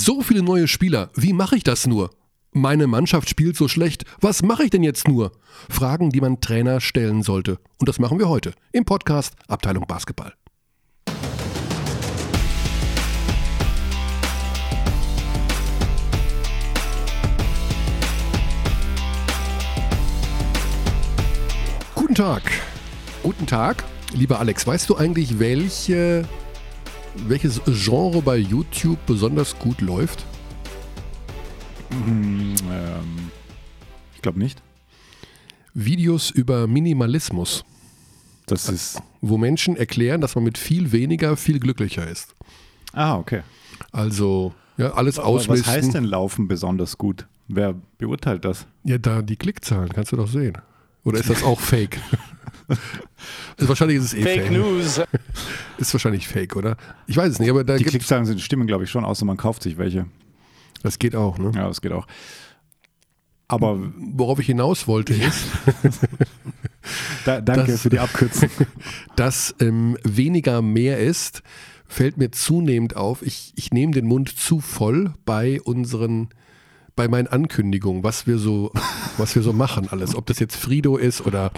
So viele neue Spieler, wie mache ich das nur? Meine Mannschaft spielt so schlecht, was mache ich denn jetzt nur? Fragen, die man Trainer stellen sollte. Und das machen wir heute im Podcast Abteilung Basketball. Guten Tag. Guten Tag. Lieber Alex, weißt du eigentlich, welche, welches Genre bei YouTube besonders gut läuft? Hm, ähm, ich glaube nicht. Videos über Minimalismus, Das ist. wo Menschen erklären, dass man mit viel weniger viel glücklicher ist. Ah, okay. Also, ja, alles Aber ausmisten. was heißt denn Laufen besonders gut? Wer beurteilt das? Ja, da die Klickzahlen, kannst du doch sehen. Oder ist das auch fake? Ist, wahrscheinlich ist es eh fake. Fake News. Ist wahrscheinlich fake, oder? Ich weiß es nicht, aber da Die gibt Klickzahlen sind, stimmen, glaube ich, schon, außer man kauft sich welche. das geht auch, ne? Ja, das geht auch. Aber Worauf ich hinaus wollte, ist, da, danke Das- für die Abkürzung. dass ähm, weniger mehr ist, fällt mir zunehmend auf. Ich, ich nehme den Mund zu voll bei unseren, bei meinen Ankündigungen, was wir so, was wir so machen alles. Ob das jetzt Frido ist oder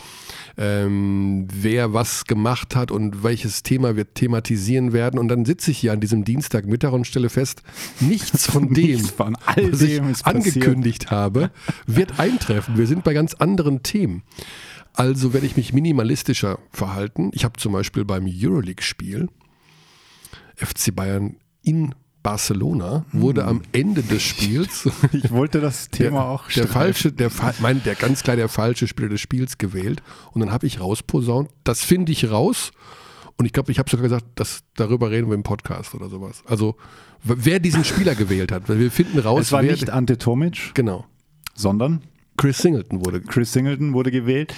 ähm, wer was gemacht hat und welches Thema wir thematisieren werden. Und dann sitze ich hier an diesem Dienstagmittag und stelle fest, nichts von dem, Nichts von all was ich dem passiert. angekündigt habe, wird eintreffen. Wir sind bei ganz anderen Themen. Also werde ich mich minimalistischer verhalten. Ich habe zum Beispiel beim Euroleague-Spiel FC Bayern in Barcelona wurde am Ende des Spiels Ich wollte das Thema der, auch der streifen. falsche, der, mein, der ganz klar der falsche Spieler des Spiels gewählt. Und dann habe ich rausposaunt, das finde ich raus. Und ich glaube, ich habe sogar gesagt, dass darüber reden wir im Podcast oder sowas. Also wer diesen Spieler gewählt hat, weil wir finden raus, Es war wer nicht Ante Tomic, genau. sondern Chris Singleton wurde. Chris Singleton wurde gewählt.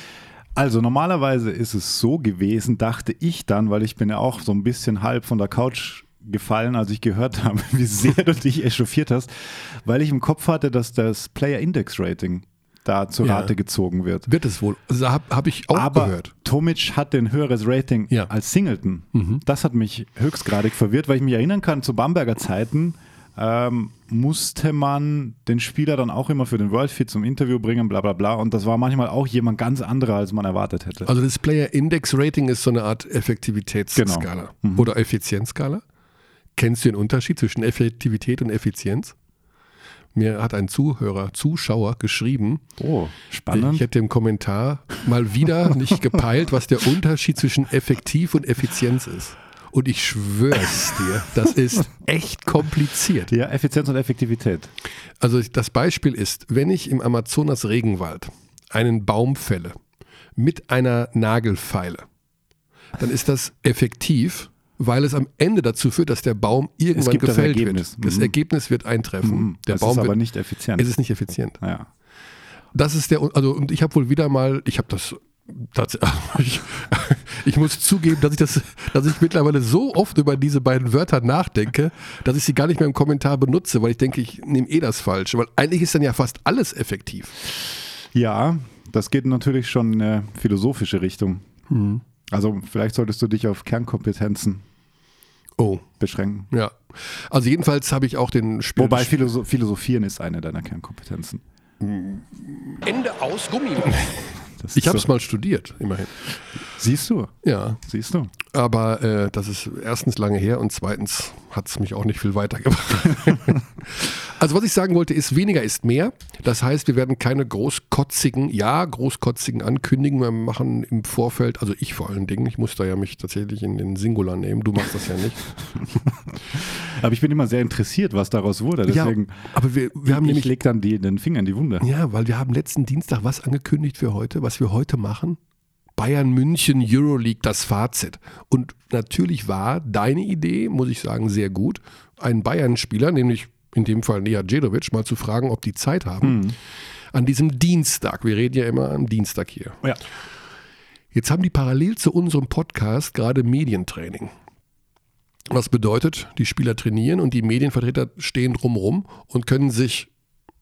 Also normalerweise ist es so gewesen, dachte ich dann, weil ich bin ja auch so ein bisschen halb von der Couch gefallen, als ich gehört habe, wie sehr du dich echauffiert hast, weil ich im Kopf hatte, dass das Player Index Rating da zur Ja. Rate gezogen wird. Wird es wohl. Also habe hab ich auch Aber gehört. Tomic hatte ein höheres Rating Ja. als Singleton. Mhm. Das hat mich höchstgradig verwirrt, weil ich mich erinnern kann, zu Bamberger Zeiten ähm, musste man den Spieler dann auch immer für den World Fit zum Interview bringen, bla bla bla. Und das war manchmal auch jemand ganz anderer, als man erwartet hätte. Also das Player Index Rating ist so eine Art Effektivitätsskala Genau. Mhm. oder Effizienzskala. Kennst du den Unterschied zwischen Effektivität und Effizienz? Mir hat ein Zuhörer, Zuschauer geschrieben, oh, spannend. ich hätte im Kommentar mal wieder nicht gepeilt, was der Unterschied zwischen effektiv und Effizienz ist. Und ich schwör's dir, das ist echt kompliziert. ja, Effizienz und Effektivität. Also das Beispiel ist, wenn ich im Amazonas Regenwald einen Baum fälle mit einer Nagelfeile, dann ist das effektiv, weil es am Ende dazu führt, dass der Baum irgendwann gefällt wird. Das Mhm. Ergebnis wird eintreffen. Mhm. Der das Baum ist aber wird, nicht effizient. es ist nicht effizient. ja. Das ist der, also und ich habe wohl wieder mal, ich habe das ich, ich muss zugeben, dass ich das, dass ich mittlerweile so oft über diese beiden Wörter nachdenke, dass ich sie gar nicht mehr im Kommentar benutze, weil ich denke, ich nehme eh das falsch. Weil eigentlich ist dann ja fast alles effektiv. ja, das geht natürlich schon in eine philosophische Richtung. Mhm. Also vielleicht solltest du dich auf Kernkompetenzen Oh, beschränken. ja. Also jedenfalls habe ich auch den Spiel. Wobei Philosoph Philosophieren ist eine deiner Kernkompetenzen. Ende aus Gummi. Ich habe es so. mal studiert, immerhin. Siehst du, Ja, siehst du. aber äh, das ist erstens lange her und zweitens hat es mich auch nicht viel weitergebracht. also was ich sagen wollte, ist, weniger ist mehr. Das heißt, wir werden keine großkotzigen, ja, großkotzigen Ankündigungen mehr machen im Vorfeld. Also ich vor allen Dingen. Ich muss da ja mich tatsächlich in den Singular nehmen. Du machst das ja nicht. Aber ich bin immer sehr interessiert, was daraus wurde. Deswegen, ja, aber wir, wir haben ich nämlich... leg dann die, den Finger in die Wunde. Ja, weil wir haben letzten Dienstag was angekündigt für heute, was wir heute machen. Bayern München Euroleague, das Fazit. Und natürlich war deine Idee, muss ich sagen, sehr gut, einen Bayern-Spieler, nämlich in dem Fall Nea Djedovic, mal zu fragen, ob die Zeit haben. An diesem Dienstag, wir reden ja immer am Dienstag hier. Ja. Jetzt haben die parallel zu unserem Podcast gerade Medientraining. Was bedeutet, die Spieler trainieren und die Medienvertreter stehen drumrum und können sich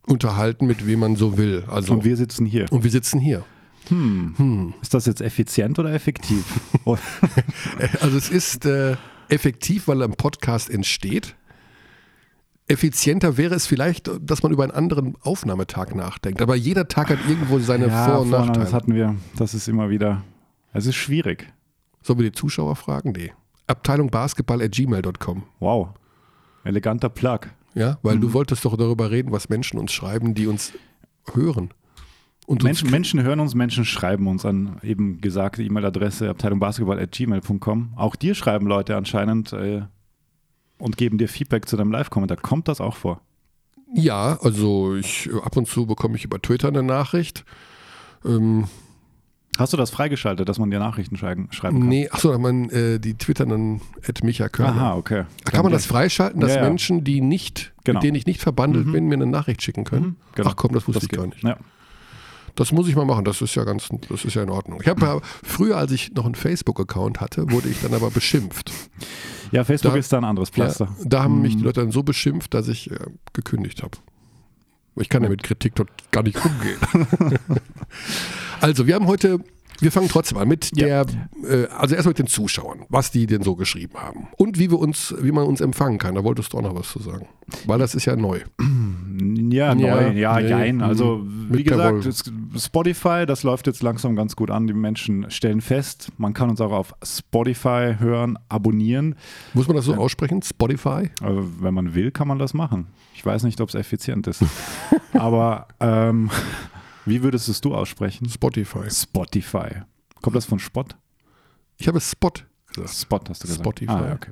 unterhalten, mit wem man so will. Also, Und wir sitzen hier. und wir sitzen hier. Ist das jetzt effizient oder effektiv? Oh, Also es ist äh, effektiv, weil im Podcast entsteht. effizienter wäre es vielleicht, dass man über einen anderen Aufnahmetag nachdenkt. Aber jeder Tag hat irgendwo seine Vor- und Nachteile. Das hatten wir. Das ist immer wieder. Es ist schwierig. Sollen wir die Zuschauer fragen? Nee. Abteilung Basketball at gmail.com. Wow. Eleganter Plug. Ja, weil Mhm. du wolltest doch darüber reden, was Menschen uns schreiben, die uns hören. Und Menschen, Menschen hören uns, Menschen schreiben uns an eben gesagte E-Mail-Adresse abteilungbasketball.gmail.com. Auch dir schreiben Leute anscheinend äh, und geben dir Feedback zu deinem Live-Kommentar. Kommt das auch vor? Ja, also ich ab und zu bekomme ich über Twitter eine Nachricht. Ähm, Hast du das freigeschaltet, dass man dir Nachrichten schreiben, kann? nee, achso, man, äh, die twittern dann at Micha Körner. Aha, okay. Kann man das freischalten, dass Ja, ja. Menschen, die nicht, Genau. mit denen ich nicht verbandelt bin, mir eine Nachricht schicken können? Mhm, genau. Ach komm, das wusste Das ich gar geht. nicht. Ja. Das muss ich mal machen, das ist ja ganz, das ist ja in Ordnung. Ich habe ja, früher, als ich noch einen Facebook-Account hatte, wurde ich dann aber beschimpft. ja, Facebook Da- ist da ein anderes Ja, Pflaster. da haben Mhm. mich die Leute dann so beschimpft, dass ich äh, gekündigt habe. Ich kann ja mit Kritik dort gar nicht umgehen. also, wir haben heute, wir fangen trotzdem an mit Ja. der, äh, also erstmal mit den Zuschauern, was die denn so geschrieben haben. Und wie wir uns, wie man uns empfangen kann. Da wolltest du auch noch was zu sagen. Weil das ist ja neu. Ja, neu, ja, nee, jein. mhm. Also, wie gesagt, Spotify, das läuft jetzt langsam ganz gut an. Die Menschen stellen fest, man kann uns auch auf Spotify hören, abonnieren. Muss man das so aussprechen? Spotify? Also, wenn man will, kann man das machen. Ich weiß nicht, ob es effizient ist. Aber ähm, wie würdest es du aussprechen? Spotify. Spotify. Kommt das von Spot? Ich habe Spot gesagt. Spot hast du gesagt. Spotify. Ah, ja, okay.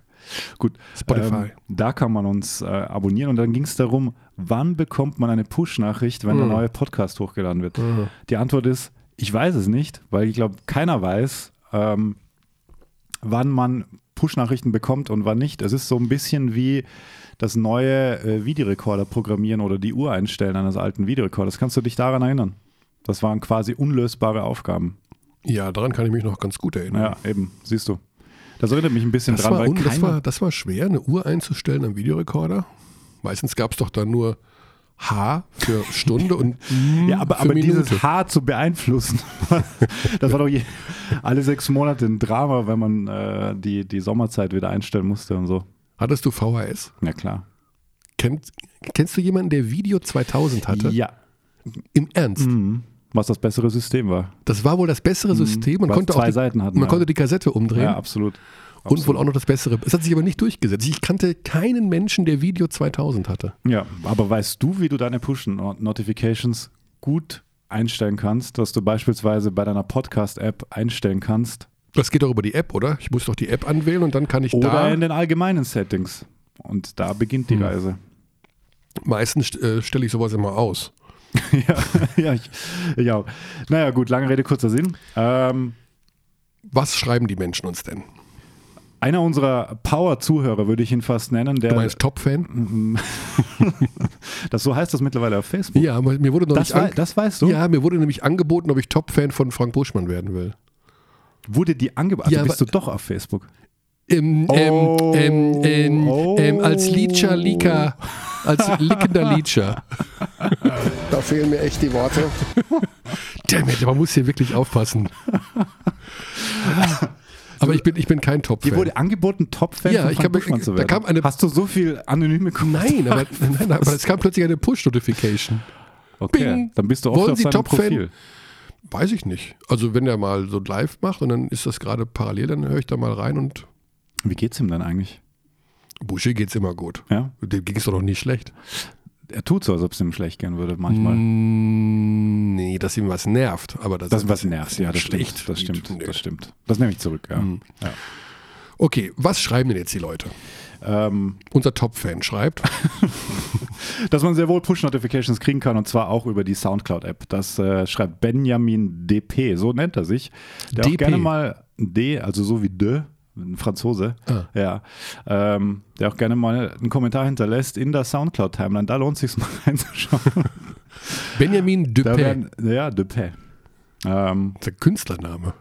Gut. Spotify. Ähm, da kann man uns äh, abonnieren und dann ging es darum, wann bekommt man eine Push-Nachricht, wenn der Mhm. neue Podcast hochgeladen wird? Mhm. Die Antwort ist, ich weiß es nicht, weil ich glaube, keiner weiß, ähm, wann man Push-Nachrichten bekommt und wann nicht. Es ist so ein bisschen wie das neue äh, Videorekorder programmieren oder die Uhr einstellen eines alten Videorekorders. Kannst du dich daran erinnern? Das waren quasi unlösbare Aufgaben. Ja, daran kann ich mich noch ganz gut erinnern. Ja, eben, siehst du. Das erinnert mich ein bisschen Das dran, war, weil das, war, das war schwer, eine Uhr einzustellen am Videorekorder. Meistens gab es doch dann nur H für Stunde und M Ja, aber, aber dieses Haar zu beeinflussen, das war doch je, alle sechs Monate ein Drama, wenn man äh, die, die Sommerzeit wieder einstellen musste und so. Hattest du VHS? Ja, klar. Kennt, kennst du jemanden, der Video 2000 hatte? Ja. Im Ernst? Mhm. Was das bessere System war. Das war wohl das bessere System. Man konnte die, Seiten hatten. man ja. konnte die Kassette umdrehen ja, absolut. und wohl auch noch das bessere. Es hat sich aber nicht durchgesetzt. Ich kannte keinen Menschen, der Video 2000 hatte. Ja, aber weißt du, wie du deine Push-Notifications gut einstellen kannst, dass du beispielsweise bei deiner Podcast-App einstellen kannst Das geht doch über die App, oder? Ich muss doch die App anwählen und dann kann ich oder da. in den allgemeinen Settings. Und da beginnt die Hm. Reise. Meistens äh, stelle ich sowas immer aus. ja, ja, ich, ich auch. Naja, gut, lange Rede, kurzer Sinn. Ähm, Was schreiben die Menschen uns denn? einer unserer Power-Zuhörer würde ich ihn fast nennen, der Du meinst Top-Fan? das so heißt das mittlerweile auf Facebook. Ja, mir wurde noch das, nicht wei das weißt du? Ja, mir wurde nämlich angeboten, ob ich Top-Fan von Frank Buschmann werden will. Wurde die angeboten? Also Ja, bist du doch auf Facebook. Ähm, Oh, ähm, ähm, oh. ähm, als Leecher, Leaker, als lickender Leecher. Da fehlen mir echt die Worte. Damn it, man muss hier wirklich aufpassen. Aber ich bin, ich bin kein Dir Top-Fan. wurde angeboten, Top-Fan Ja, von ich habe- Buschmann zu da werden. kam eine- Hast du so viel anonyme Kommentare? Nein, aber, nein, aber es kam plötzlich eine Push-Notification. Okay, Bing. dann bist du oft Wollen auf Sie seinem Top-Fan? Profil. Weiß ich nicht. Also wenn er mal so live macht und dann ist das gerade parallel, dann höre ich da mal rein und Wie geht's ihm denn eigentlich? Buschi geht's immer gut. Ja? Dem ging es doch noch nie schlecht. Er tut so, als ob es ihm schlecht gehen würde manchmal. Mm, nee, dass ihm was nervt. Aber das, Das ist was nervt, ja, das schlecht. stimmt. Das stimmt, Nee. das stimmt. Das nehme ich zurück, ja. Mhm. ja. Okay, was schreiben denn jetzt die Leute? Ähm, Unser Top-Fan schreibt. dass man sehr wohl Push-Notifications kriegen kann und zwar auch über die Soundcloud-App. Das äh, schreibt Benjamin DP, so nennt er sich. Der auch DP. gerne mal D, also so wie de, ein Franzose, Ah. ja, ähm, der auch gerne mal einen Kommentar hinterlässt in der Soundcloud-Timeline. Da lohnt es sich mal reinzuschauen. Benjamin Dupé. ja, DP. Ähm, Das ist ein Künstlername.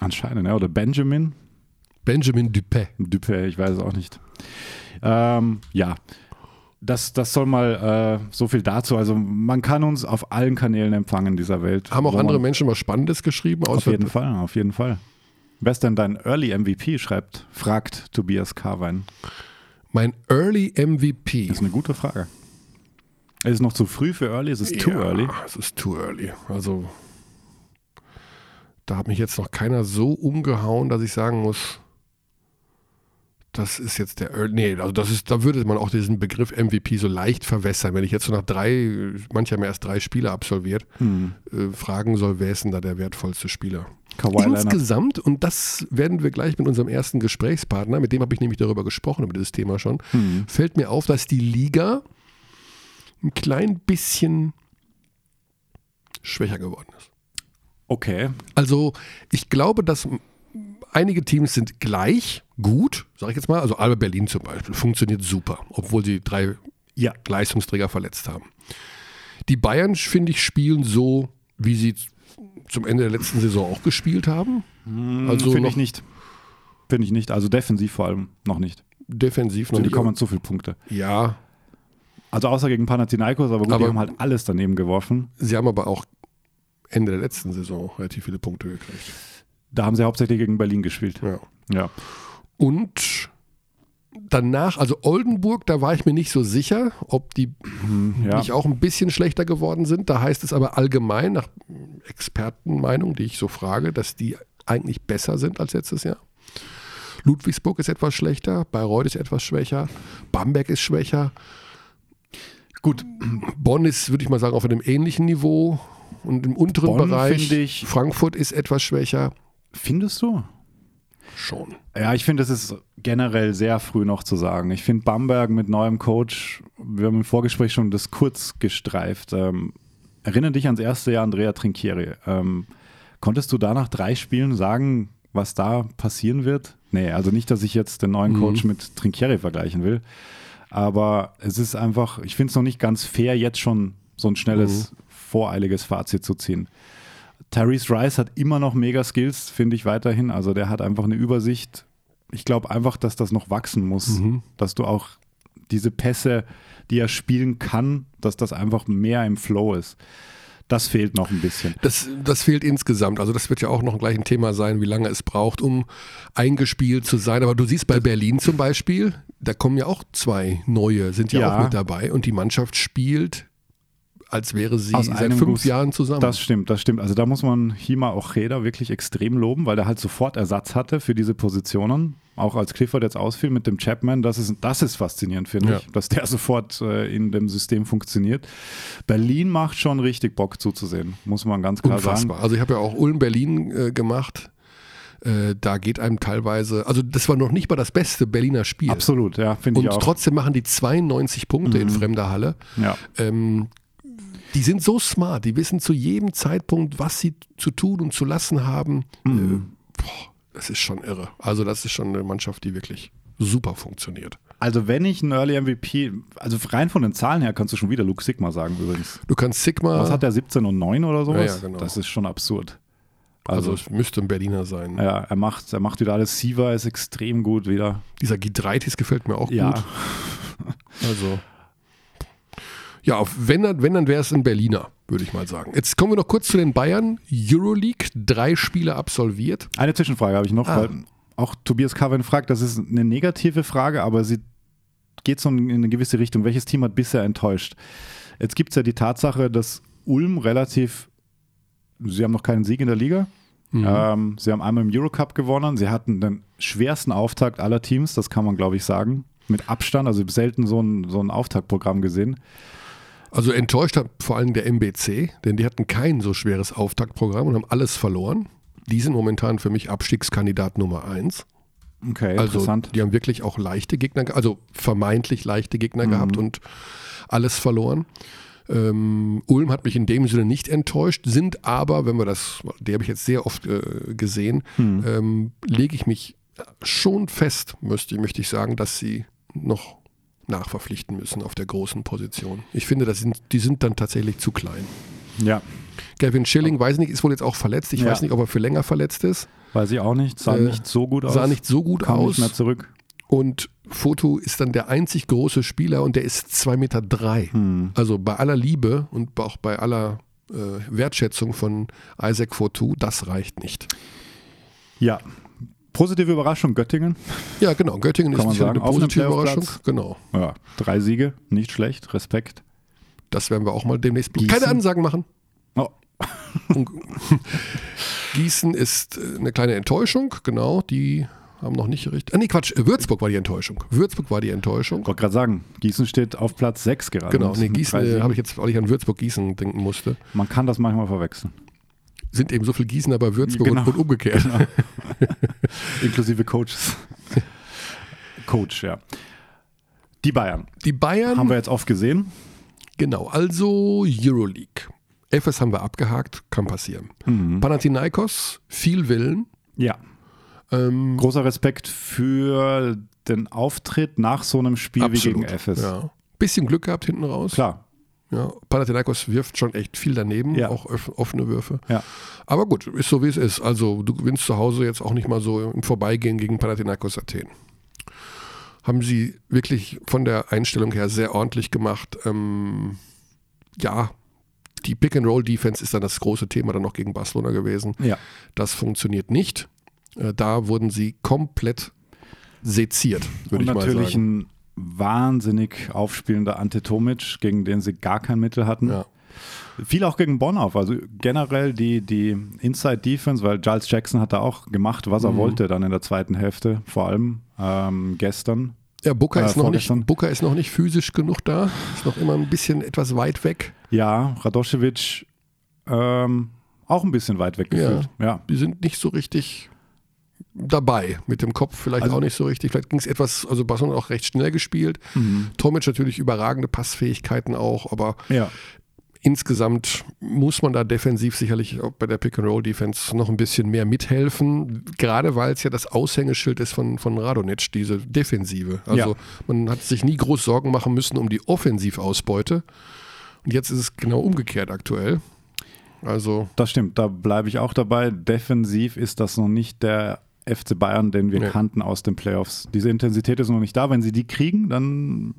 anscheinend, ja, oder Benjamin. Benjamin Dupé. Dupé, ich weiß es auch nicht. Ähm, ja, das, das soll mal äh, so viel dazu. Also man kann uns auf allen Kanälen empfangen dieser Welt. Haben auch andere Menschen was Spannendes geschrieben? Auf jeden Fall, auf jeden Fall. Wer ist denn dein Early MVP? Schreibt, fragt Tobias Karwein. Mein Early MVP. Das ist eine gute Frage. Es ist noch zu früh für Early, es ist too ja, early. Es ist too early. Also da hat mich jetzt noch keiner so umgehauen, dass ich sagen muss, das ist jetzt der. Nee, also das ist, da würde man auch diesen Begriff MVP so leicht verwässern. Wenn ich jetzt so nach drei, manche haben erst drei Spiele absolviert, Hm. äh, fragen soll, wer ist denn da der wertvollste Spieler? Kawhi Leonard. Insgesamt, und das werden wir gleich mit unserem ersten Gesprächspartner, mit dem habe ich nämlich darüber gesprochen, über dieses Thema schon, Hm. fällt mir auf, dass die Liga ein klein bisschen schwächer geworden ist. Okay. Also ich glaube, dass einige Teams sind gleich gut, sage ich jetzt mal. Also Alba Berlin zum Beispiel funktioniert super, obwohl sie drei Ja. Leistungsträger verletzt haben. Die Bayern, finde ich, spielen so, wie sie zum Ende der letzten Saison auch gespielt haben. Also Finde ich nicht. Finde ich nicht. Also defensiv vor allem noch nicht. defensiv noch Die nicht. kommen zu viele Punkte. Ja, Also außer gegen Panathinaikos, aber gut, Aber- die haben halt alles daneben geworfen. sie haben aber auch Ende der letzten Saison relativ viele Punkte gekriegt. Da haben sie hauptsächlich gegen Berlin gespielt. Ja. Ja. Und danach, also Oldenburg, da war ich mir nicht so sicher, ob die ja. nicht auch ein bisschen schlechter geworden sind. Da heißt es aber allgemein, nach Expertenmeinung, die ich so frage, dass die eigentlich besser sind als letztes Jahr. Ludwigsburg ist etwas schlechter, Bayreuth ist etwas schwächer, Bamberg ist schwächer. Gut, Bonn ist, würde ich mal sagen, auf einem ähnlichen Niveau. Und im unteren Bonn Bereich, Frankfurt ist etwas schwächer. Findest du? Schon. Ja, ich finde, es ist generell sehr früh noch zu sagen. Ich finde Bamberg mit neuem Coach, wir haben im Vorgespräch schon das kurz gestreift. Ähm, erinnere dich ans erste Jahr Andrea Trinchieri. Ähm, konntest du da nach drei Spielen sagen, was da passieren wird? Nee, also nicht, dass ich jetzt den neuen Coach mit Trinchieri vergleichen will. Aber es ist einfach, ich finde es noch nicht ganz fair, jetzt schon so ein schnelles, voreiliges Fazit zu ziehen. Tyrese Rice hat immer noch mega Skills, finde ich weiterhin. Also der hat einfach eine Übersicht. Ich glaube einfach, dass das noch wachsen muss, dass du auch diese Pässe, die er spielen kann, dass das einfach mehr im Flow ist. Das fehlt noch ein bisschen. Das, das fehlt insgesamt. Also das wird ja auch noch gleich ein Thema sein, wie lange es braucht, um eingespielt zu sein. Aber du siehst bei Berlin zum Beispiel, da kommen ja auch zwei neue, sind ja, Ja. auch mit dabei. Und die Mannschaft spielt, als wäre sie Aus seit fünf Guss. Jahren zusammen. Das stimmt, das stimmt. Also da muss man Hima Ocheda wirklich extrem loben, weil der halt sofort Ersatz hatte für diese Positionen. Auch als Clifford jetzt ausfiel mit dem Chapman, das ist, das ist faszinierend, finde Ja. ich, dass der sofort äh, in dem System funktioniert. Berlin macht schon richtig Bock zuzusehen, muss man ganz klar Unfassbar. sagen. Also ich habe ja auch Ulm-Berlin äh, gemacht. Äh, da geht einem teilweise, also das war noch nicht mal das beste Berliner Spiel. Absolut, ja, finde Und ich auch. trotzdem machen die 92 Punkte in fremder Halle. ja. Ähm, die sind so smart, die wissen zu jedem Zeitpunkt, was sie zu tun und zu lassen haben. Mhm. Äh, boah, das ist schon irre. Also das ist schon eine Mannschaft, die wirklich super funktioniert. Also wenn ich einen Early MVP, also rein von den Zahlen her kannst du schon wieder Luke Sigma sagen übrigens. Du kannst Sigma, Was hat der 17 und 9 oder sowas? Ja, ja, genau. Das ist schon absurd. also Also, es müsste ein Berliner sein. ja, er macht, er macht wieder alles. Siva ist extrem gut wieder. Dieser Gidreitis gefällt mir auch Ja, gut. Also ja, auf, wenn dann, wenn dann wäre es ein Berliner, würde ich mal sagen. Jetzt kommen wir noch kurz zu den Bayern. Euroleague, drei Spiele absolviert. Eine Zwischenfrage habe ich noch, Ah. weil auch Tobias Coven fragt, das ist eine negative Frage, aber sie geht so in eine gewisse Richtung. Welches Team hat bisher enttäuscht? Jetzt gibt es ja die Tatsache, dass Ulm relativ, sie haben noch keinen Sieg in der Liga. Mhm. Ähm, sie haben einmal im Eurocup gewonnen. Sie hatten den schwersten Auftakt aller Teams, das kann man, glaube ich, sagen. Mit Abstand, also ich habe selten so ein, so ein Auftaktprogramm gesehen. Also enttäuscht hat vor allem der MBC, denn die hatten kein so schweres Auftaktprogramm und haben alles verloren. Die sind momentan für mich Abstiegskandidat Nummer eins. Okay, Also interessant. die haben wirklich auch leichte Gegner, ge- also vermeintlich leichte Gegner Mhm. gehabt und alles verloren. Ähm, Ulm hat mich in dem Sinne nicht enttäuscht, sind aber, wenn wir das, die habe ich jetzt sehr oft äh, gesehen, Mhm. ähm, lege ich mich schon fest, möchte, möchte ich sagen, dass sie noch nachverpflichten müssen auf der großen Position. Ich finde, das sind, die sind dann tatsächlich zu klein. Ja, Gavin Schilling, weiß nicht, ist wohl jetzt auch verletzt. Ich Ja. weiß nicht, ob er für länger verletzt ist. weiß ich auch nicht. Sah Äh, nicht so gut aus. Sah nicht so gut Kam aus. nicht mehr zurück. Und Foto ist dann der einzig große Spieler und der ist 2,3 Meter. Drei. Hm. Also bei aller Liebe und auch bei aller äh, Wertschätzung von Isaac Fotu, das reicht nicht. Ja, Positive Überraschung Göttingen. Ja, genau. Göttingen Kann ist man sagen. eine positive Überraschung. Genau. Ja, drei Siege, nicht schlecht, Respekt. Das werden wir auch mal demnächst. Gießen. Keine Ansagen machen. Oh, Gießen ist äh, eine kleine Enttäuschung, genau. Die haben noch nicht richtig. Ah, nee, Quatsch. Würzburg war die Enttäuschung. Würzburg war die Enttäuschung. ich wollte gerade sagen, Gießen steht auf Platz 6 gerade. Genau, nee, Gießen äh, habe ich jetzt, weil ich an Würzburg-Gießen denken musste. Man kann das manchmal verwechseln. Sind eben so viel Gießener bei Würzburg Genau. und, umgekehrt. Inklusive Coaches. Coach, ja. Die Bayern. Die Bayern, Haben wir jetzt oft gesehen. genau, also Euroleague. FS haben wir abgehakt, kann passieren. Mhm. Panathinaikos, viel Willen. Ja. Ähm, Großer Respekt für den Auftritt nach so einem Spiel wie gegen FS. Ja. Bisschen Glück gehabt hinten raus. Klar. Ja, Panathinaikos wirft schon echt viel daneben, Ja. auch offene Würfe. Ja. Aber gut, ist so wie es ist. Also du gewinnst zu Hause jetzt auch nicht mal so im Vorbeigehen gegen Panathinaikos Athen. Haben sie wirklich von der Einstellung her sehr ordentlich gemacht. Ähm, ja, die Pick-and-Roll-Defense ist dann das große Thema dann noch gegen Barcelona gewesen. Ja. Das funktioniert nicht. Äh, da wurden sie komplett seziert, würde ich mal natürlich sagen. ein wahnsinnig aufspielender Ante Tomic, gegen den sie gar kein Mittel hatten. Ja. Viel auch gegen Bonn auf. Also generell die, die Inside Defense, weil Giles Jackson hat da auch gemacht, was er Mhm. wollte dann in der zweiten Hälfte, vor allem ähm, gestern. Ja, Booker, Äh, ist noch nicht. Booker ist noch nicht physisch genug da. Ist noch immer ein bisschen etwas weit weg. Ja, Radoschewitsch ähm, auch ein bisschen weit weg gefühlt. Ja. Die sind nicht so richtig dabei. Mit dem Kopf vielleicht Also- auch nicht so richtig. Vielleicht ging es etwas, also Barcelona auch recht schnell gespielt. Mhm. Tomic natürlich überragende Passfähigkeiten auch, aber ja. insgesamt muss man da defensiv sicherlich auch bei der Pick-and-Roll-Defense noch ein bisschen mehr mithelfen. Gerade weil es ja das Aushängeschild ist von, von Radonic, diese Defensive. Also Ja. man hat sich nie groß Sorgen machen müssen um die Offensivausbeute. Und jetzt ist es genau umgekehrt aktuell. Also Das stimmt, da bleibe ich auch dabei. Defensiv ist das noch nicht der FC Bayern, den wir Nee. kannten aus den Playoffs. Diese Intensität ist noch nicht da. Wenn sie die kriegen, dann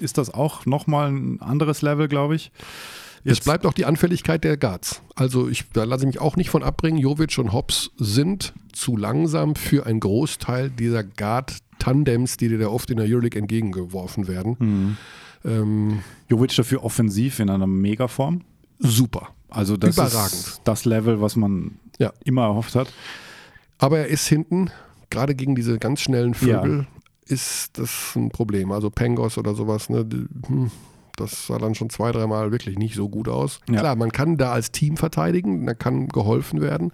ist das auch nochmal ein anderes Level, glaube ich. Es bleibt auch die Anfälligkeit der Guards. Also ich, da lasse ich mich auch nicht von abbringen. Jovic und Hobbs sind zu langsam für einen Großteil dieser Guard-Tandems, die dir da oft in der Euroleague entgegengeworfen werden. Mhm. Ähm, Jovic dafür offensiv in einer Megaform. super. Also das Überragend. ist das Level, was man Ja. immer erhofft hat. Aber er ist hinten, gerade gegen diese ganz schnellen Vögel, ist das ein Problem. Also Pengos oder sowas, ne, hm, das sah dann schon zwei, dreimal wirklich nicht so gut aus. Ja. Klar, man kann da als Team verteidigen, da kann geholfen werden.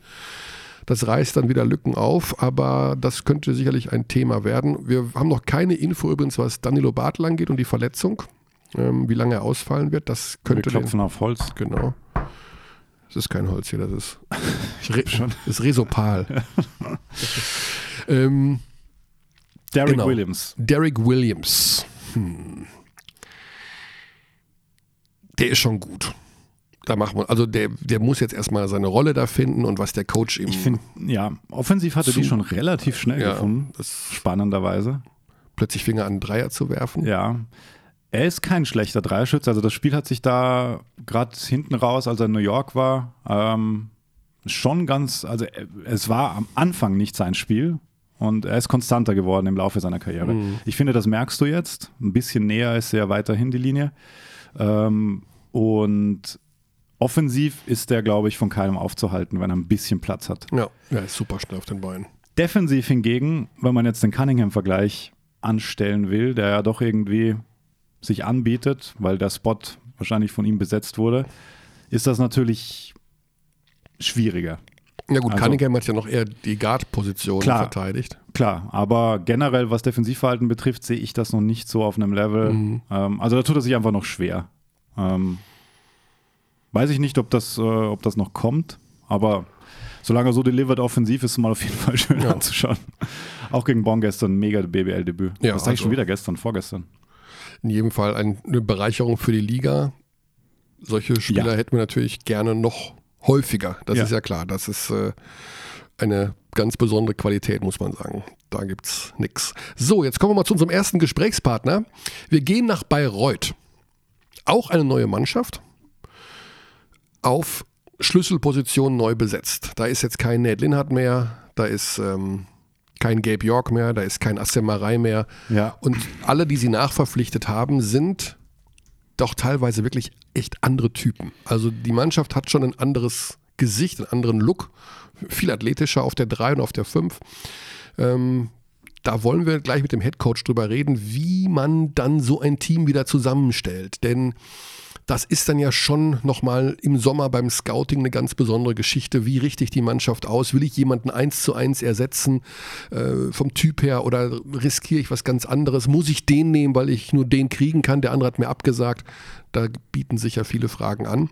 Das reißt dann wieder Lücken auf, aber das könnte sicherlich ein Thema werden. Wir haben noch keine Info übrigens, was Danilo Bartel angeht und die Verletzung. Ähm, wie lange er ausfallen wird, das Wir könnte den, klopfen auf Holz. Genau. Das ist kein Holz hier, das ist, Re, das ist Resopal. ähm, Derek Genau. Williams. Derek Williams. Hm. Der ist schon gut. Da machen wir, also der, der muss jetzt erstmal seine Rolle da finden und was der Coach ihm Ich finde, ja, offensiv hatte die Zu- schon relativ schnell ja, gefunden. Spannenderweise. plötzlich Finger an Dreier zu werfen. Ja. Er ist kein schlechter Dreierschütze. Also das Spiel hat sich da gerade hinten raus, als er in New York war, ähm, schon ganz, also äh, es war am Anfang nicht sein Spiel und er ist konstanter geworden im Laufe seiner Karriere. Mhm. Ich finde, das merkst du jetzt. Ein bisschen näher ist er weiterhin die Linie. Ähm, und offensiv ist der, glaube ich, von keinem aufzuhalten, wenn er ein bisschen Platz hat. Ja, er ist super schnell auf den Beinen. Defensiv hingegen, wenn man jetzt den Cunningham-Vergleich anstellen will, der ja doch irgendwie sich anbietet, weil der Spot wahrscheinlich von ihm besetzt wurde, ist das natürlich schwieriger. Ja gut, Also- Cunningham hat ja noch eher die Guard-Position verteidigt. Klar, aber generell, was Defensivverhalten betrifft, sehe ich das noch nicht so auf einem Level. Mhm. Ähm, also da tut er sich einfach noch schwer. Ähm, weiß ich nicht, ob das, äh, ob das noch kommt, aber solange er so delivered offensiv ist, es mal auf jeden Fall schön Ja. anzuschauen. Auch gegen Bonn gestern, mega BBL-Debüt. Ja, das sage ich also- schon wieder gestern, vorgestern. In jedem Fall ein, eine Bereicherung für die Liga. Solche Spieler Ja. hätten wir natürlich gerne noch häufiger. Das Ja. ist ja klar. Das ist äh, eine ganz besondere Qualität, muss man sagen. Da gibt es nichts. So, jetzt kommen wir mal zu unserem ersten Gesprächspartner. Wir gehen nach Bayreuth. Auch eine neue Mannschaft. Auf Schlüsselpositionen neu besetzt. Da ist jetzt kein Ned Linhardt mehr. Da ist ähm, kein Gabe York mehr, da ist kein Assemarei mehr. Ja. Und alle, die sie nachverpflichtet haben, sind doch teilweise wirklich echt andere Typen. Also die Mannschaft hat schon ein anderes Gesicht, einen anderen Look, viel athletischer auf der 3 und auf der 5. Ähm, da wollen wir gleich mit dem Headcoach drüber reden, wie man dann so ein Team wieder zusammenstellt. Denn das ist dann ja schon nochmal im Sommer beim Scouting eine ganz besondere Geschichte. Wie richte ich die Mannschaft aus? Will ich jemanden eins zu eins ersetzen äh, vom Typ her oder riskiere ich was ganz anderes? Muss ich den nehmen, weil ich nur den kriegen kann? Der andere hat mir abgesagt. Da bieten sich ja viele Fragen an.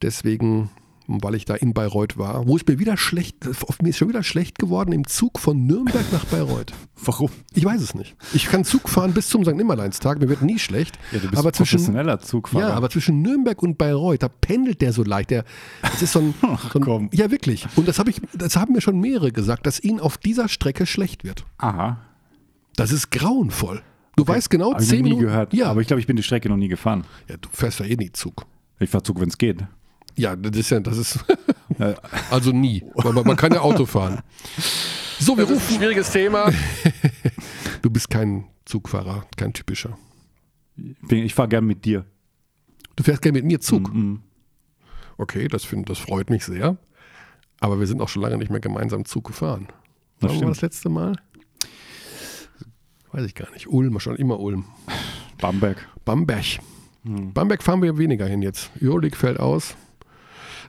Deswegen weil ich da in Bayreuth war, wo es mir wieder schlecht, mir ist schon wieder schlecht geworden im Zug von Nürnberg nach Bayreuth. Warum? Ich weiß es nicht. Ich kann Zug fahren bis zum St. Nimmerleinstag, mir wird nie schlecht. Ja, du bist aber professioneller zwischen, Zugfahrer. Ja, aber zwischen Nürnberg und Bayreuth, da pendelt der so leicht. Der, das ist so ein, Ach, so ein komm. ja wirklich. Und das habe ich, das haben mir schon mehrere gesagt, dass ihnen auf dieser Strecke schlecht wird. Aha. Das ist grauenvoll. Du weißt genau, Hab ich noch zehn nie Minuten. gehört. Ja, Aber ich glaube, ich bin die Strecke noch nie gefahren. ja, du fährst ja eh nie Zug. Ich fahre Zug, wenn es geht. Ja, das ist ja, das ist also nie. Aber man kann ja Auto fahren. So, wir rufen. Schwieriges Thema. Du bist kein Zugfahrer, kein typischer. Ich, fahre gern mit dir. Du fährst gerne mit mir Zug. Mhm. Okay, das, find, das freut mich sehr. Aber wir sind auch schon lange nicht mehr gemeinsam Zug gefahren. Das Wann war stimmt. das letzte Mal? Weiß ich gar nicht. Ulm, schon immer Ulm. Bamberg. Bamberg. Hm. Bamberg fahren wir weniger hin jetzt. Euroleague fällt aus.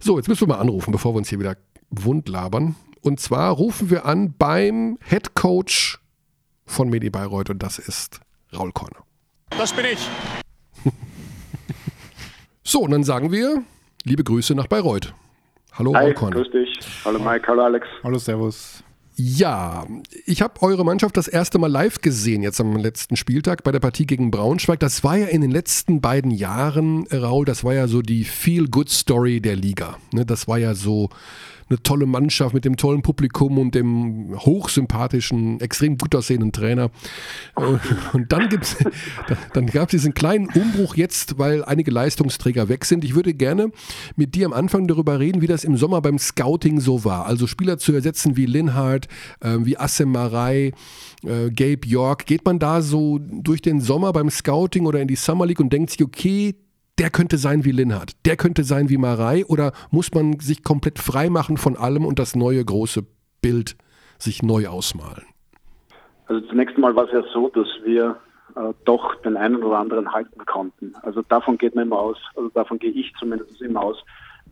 So, jetzt müssen wir mal anrufen, bevor wir uns hier wieder wund labern. Und zwar rufen wir an beim Head Coach von Medi Bayreuth und das ist Raul Korner. Das bin ich. So, und dann sagen wir liebe Grüße nach Bayreuth. Hallo Hi, Raul Korner. grüß dich. Hallo Mike, hallo Alex. Hallo, Servus. Ja, ich habe eure Mannschaft das erste Mal live gesehen, jetzt am letzten Spieltag bei der Partie gegen Braunschweig. Das war ja in den letzten beiden Jahren, Raul, das war ja so die Feel-Good-Story der Liga. Ne, das war ja so eine tolle Mannschaft mit dem tollen Publikum und dem hochsympathischen, extrem gut aussehenden Trainer. Äh, Und dann gibt's, dann gab es diesen kleinen Umbruch jetzt, weil einige Leistungsträger weg sind. Ich würde gerne mit dir am Anfang darüber reden, wie das im Sommer beim Scouting so war. Also Spieler zu ersetzen wie Linhardt, äh, wie Assem Marei, äh, Gabe York. Geht man da so durch den Sommer beim Scouting oder in die Summer League und denkt sich, okay, der könnte sein wie Linhardt, der könnte sein wie Marei oder muss man sich komplett frei machen von allem und das neue große Bild sich neu ausmalen? Also zunächst mal war es ja so, dass wir äh, doch den einen oder anderen halten konnten. Also davon geht man immer aus, also davon gehe ich zumindest immer aus.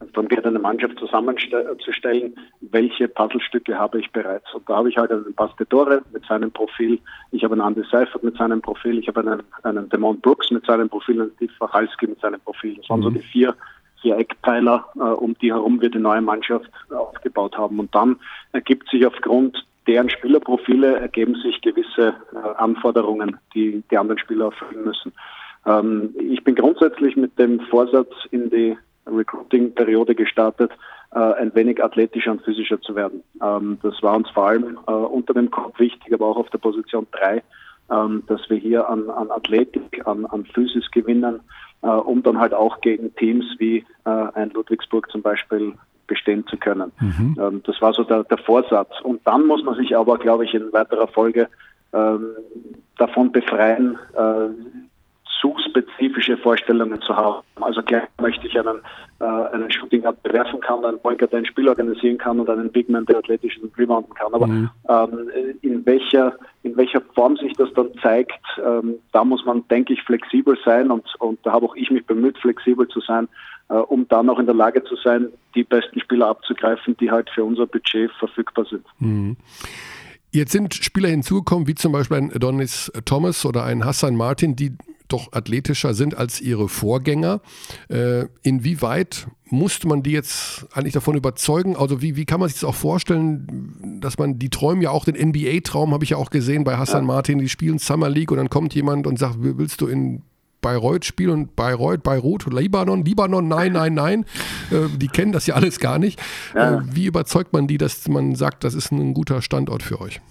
Also darum geht eine Mannschaft zusammenzustellen, welche Puzzlestücke habe ich bereits. Und da habe ich halt einen Pastore mit seinem Profil, ich habe einen Andy Seifert mit seinem Profil, ich habe einen, einen Demont Brooks mit seinem Profil und Steve Wachalski mit seinem Profil. Das waren so die vier, vier Eckpfeiler, äh, um die herum wir die neue Mannschaft aufgebaut haben. Und dann ergibt sich aufgrund deren Spielerprofile ergeben sich gewisse äh, Anforderungen, die die anderen Spieler erfüllen müssen. Ähm, ich bin grundsätzlich mit dem Vorsatz in die Recruiting-Periode gestartet, äh, ein wenig athletischer und physischer zu werden. Ähm, das war uns vor allem äh, unter dem Kopf wichtig, aber auch auf der Position 3, ähm, dass wir hier an, an Athletik, an, an Physis gewinnen, äh, um dann halt auch gegen Teams wie äh, ein Ludwigsburg zum Beispiel bestehen zu können. Ähm, das war so der, der Vorsatz. Und dann muss man sich aber, glaube ich, in weiterer Folge ähm, davon befreien, äh, zu spezifische Vorstellungen zu haben. Also klar möchte ich einen, äh, einen Shooting Guard bewerfen kann, einen Point Guard, der ein Spiel organisieren kann und einen Big Man, der athletisch und rebounden kann. Aber ähm, in welcher in welcher Form sich das dann zeigt, ähm, da muss man, denke ich, flexibel sein und, und da habe auch ich mich bemüht, flexibel zu sein, äh, um dann auch in der Lage zu sein, die besten Spieler abzugreifen, die halt für unser Budget verfügbar sind. Jetzt sind Spieler hinzugekommen, wie zum Beispiel ein Adonis Thomas oder ein Hassan Martin, die doch athletischer sind als ihre Vorgänger. Äh, inwieweit musste man die jetzt eigentlich davon überzeugen? Also wie, wie kann man sich das auch vorstellen, dass man, die träumen ja auch den NBA-Traum, habe ich ja auch gesehen bei Hassan Martin, die spielen Summer League und dann kommt jemand und sagt, willst du in Bayreuth spielen und Bayreuth, Beirut, Libanon, Libanon, nein, nein, nein. Äh, die kennen das ja alles gar nicht. Ja. Äh, wie überzeugt man die, dass man sagt, das ist ein guter Standort für euch?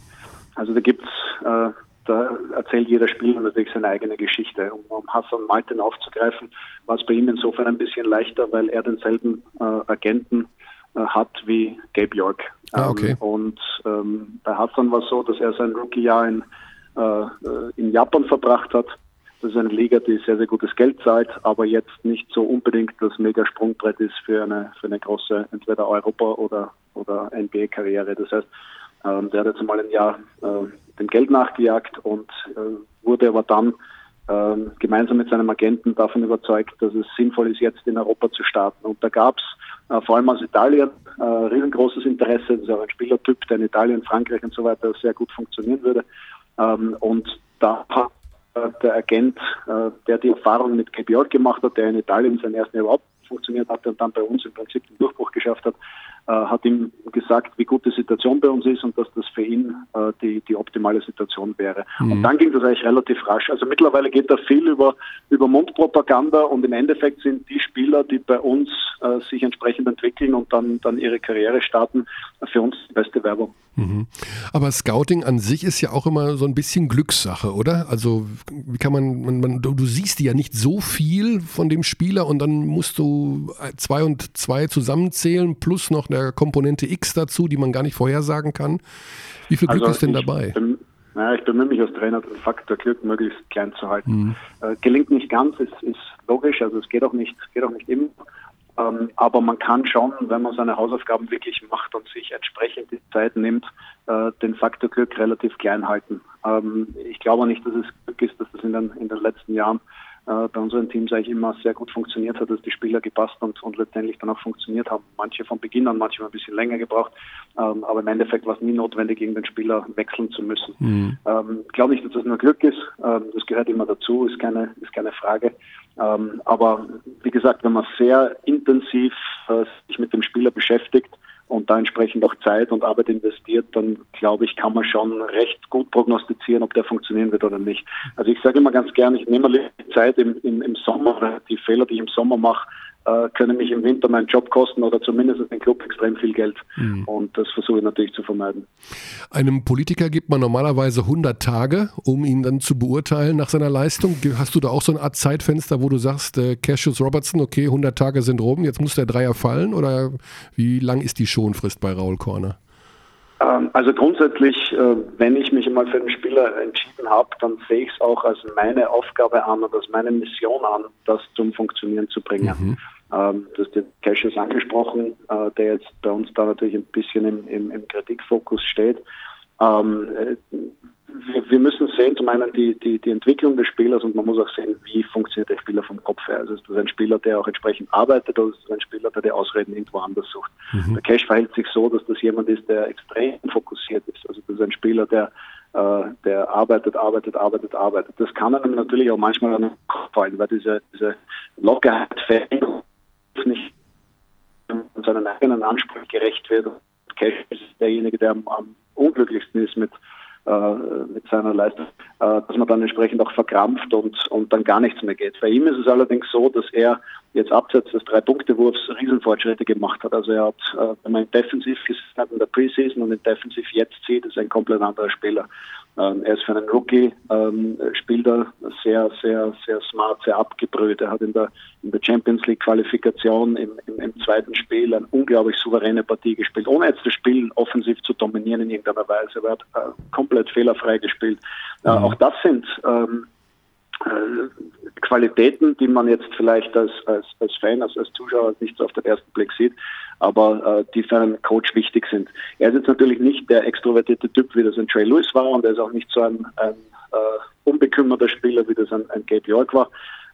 Also da gibt's, äh, da erzählt jeder Spieler natürlich seine eigene Geschichte. Um, um Hassan Martin aufzugreifen, war es bei ihm insofern ein bisschen leichter, weil er denselben äh, Agenten äh, hat wie Gabe York. Ah, okay. Ähm, und ähm, bei Hassan war es so, dass er sein Rookie-Jahr in, äh, in Japan verbracht hat. Das ist eine Liga, die sehr, sehr gutes Geld zahlt, aber jetzt nicht so unbedingt das mega Sprungbrett ist für eine, für eine große, entweder Europa- oder, oder NBA-Karriere. Das heißt, ähm, der hat jetzt mal ein Jahr äh, dem Geld nachgejagt und äh, wurde aber dann äh, gemeinsam mit seinem Agenten davon überzeugt, dass es sinnvoll ist, jetzt in Europa zu starten. Und da gab es äh, vor allem aus Italien äh, riesengroßes Interesse. Das ist auch ein Spielertyp, der in Italien, Frankreich und so weiter sehr gut funktionieren würde. Ähm, und da hat äh, der Agent, der die Erfahrung mit KPO gemacht hat, der in Italien sein erstes Jahr überhaupt funktioniert hatte und dann bei uns im Prinzip den Durchbruch geschafft hat, hat ihm gesagt, wie gut die Situation bei uns ist und dass das für ihn äh, die, die optimale Situation wäre. Mhm. Und dann ging das eigentlich relativ rasch. Also mittlerweile geht da viel über, über Mundpropaganda und im Endeffekt sind die Spieler, die bei uns äh, sich entsprechend entwickeln und dann, dann ihre Karriere starten, für uns die beste Werbung. Mhm. Aber Scouting an sich ist ja auch immer so ein bisschen Glückssache, oder? Also wie kann man, man, man du, du, siehst ja nicht so viel von dem Spieler und dann musst du zwei und zwei zusammenzählen plus noch der Komponente X dazu, die man gar nicht vorhersagen kann. Wie viel Glück also ist denn dabei? Bin, naja, ich bemühe mich als Trainer, den Faktor Glück möglichst klein zu halten. Mhm. Äh, gelingt nicht ganz, ist, ist logisch, also es geht auch nicht, geht auch nicht immer. Ähm, aber man kann schon, wenn man seine Hausaufgaben wirklich macht und sich entsprechend die Zeit nimmt, äh, den Faktor Glück relativ klein halten. Ähm, ich glaube nicht, dass es Glück ist, dass das in den, in den letzten Jahren äh, bei unseren Teams eigentlich immer sehr gut funktioniert hat, dass die Spieler gepasst und, und letztendlich dann auch funktioniert haben. Manche von Beginn an, manche ein bisschen länger gebraucht, ähm, aber im Endeffekt war es nie notwendig, gegen den Spieler wechseln zu müssen. Mhm. Ähm, ich glaube nicht, dass das nur Glück ist, ähm, das gehört immer dazu, ist keine, ist keine Frage. Ähm, aber wie gesagt, wenn man sehr intensiv äh, sich mit dem Spieler beschäftigt, und da entsprechend auch Zeit und Arbeit investiert, dann glaube ich, kann man schon recht gut prognostizieren, ob der funktionieren wird oder nicht. Also ich sage immer ganz gern, ich nehme die Zeit im, im, im Sommer, die Fehler, die ich im Sommer mache, äh, können mich im Winter meinen Job kosten oder zumindest den Club extrem viel Geld. Mhm. Und das versuche ich natürlich zu vermeiden. Einem Politiker gibt man normalerweise 100 Tage, um ihn dann zu beurteilen nach seiner Leistung. Hast du da auch so eine Art Zeitfenster, wo du sagst, äh, Cassius Robertson, okay, 100 Tage sind rum, jetzt muss der Dreier fallen? Oder wie lang ist die Schonfrist bei Raul Korner? Ähm, also grundsätzlich, äh, wenn ich mich mal für einen Spieler entschieden habe, dann sehe ich es auch als meine Aufgabe an und als meine Mission an, das zum Funktionieren zu bringen. Mhm. Ähm, du hast den Cassius angesprochen, äh, der jetzt bei uns da natürlich ein bisschen im, im, im Kritikfokus steht. Wir, wir, müssen sehen, zum einen die, die, die Entwicklung des Spielers und man muss auch sehen, wie funktioniert der Spieler vom Kopf her. Also ist das ein Spieler, der auch entsprechend arbeitet oder ist das ein Spieler, der die Ausreden irgendwo anders sucht. Mhm. Der Cash verhält sich so, dass das jemand ist, der extrem fokussiert ist. Also das ist ein Spieler, der äh, der arbeitet, arbeitet, arbeitet, arbeitet. Das kann einem natürlich auch manchmal an den Kopf fallen, weil diese, diese Lockerheit fällt nicht seinen eigenen Ansprüchen gerecht wird. Cash ist derjenige, der am, am unglücklichsten ist mit mit seiner Leistung, äh, dass man dann entsprechend auch verkrampft und, und dann gar nichts mehr geht. Bei ihm ist es allerdings so, dass er jetzt abseits des Drei-Punkte-Wurfs Riesenfortschritte gemacht hat. Also er hat, äh, wenn man ihn defensiv gesehen hat in der Preseason und ihn defensiv jetzt sieht, ist ein komplett anderer Spieler. Ähm, er ist für einen Rookie, ähm, sehr, sehr, sehr smart, sehr abgebrüht. Er hat in der, in der Champions League Qualifikation im, im, im, zweiten Spiel eine unglaublich souveräne Partie gespielt, ohne jetzt das Spiel offensiv zu dominieren in irgendeiner Weise. Er hat äh, komplett fehlerfrei gespielt. Äh, mhm. Auch das sind ähm, äh, Qualitäten, die man jetzt vielleicht als, als, als Fan, als, als Zuschauer nicht so auf den ersten Blick sieht, aber äh, die für einen Coach wichtig sind. Er ist jetzt natürlich nicht der extrovertierte Typ, wie das ein Trey Lewis war, und er ist auch nicht so ein, ein äh, unbekümmerter Spieler, wie das ein, ein Gabe York war.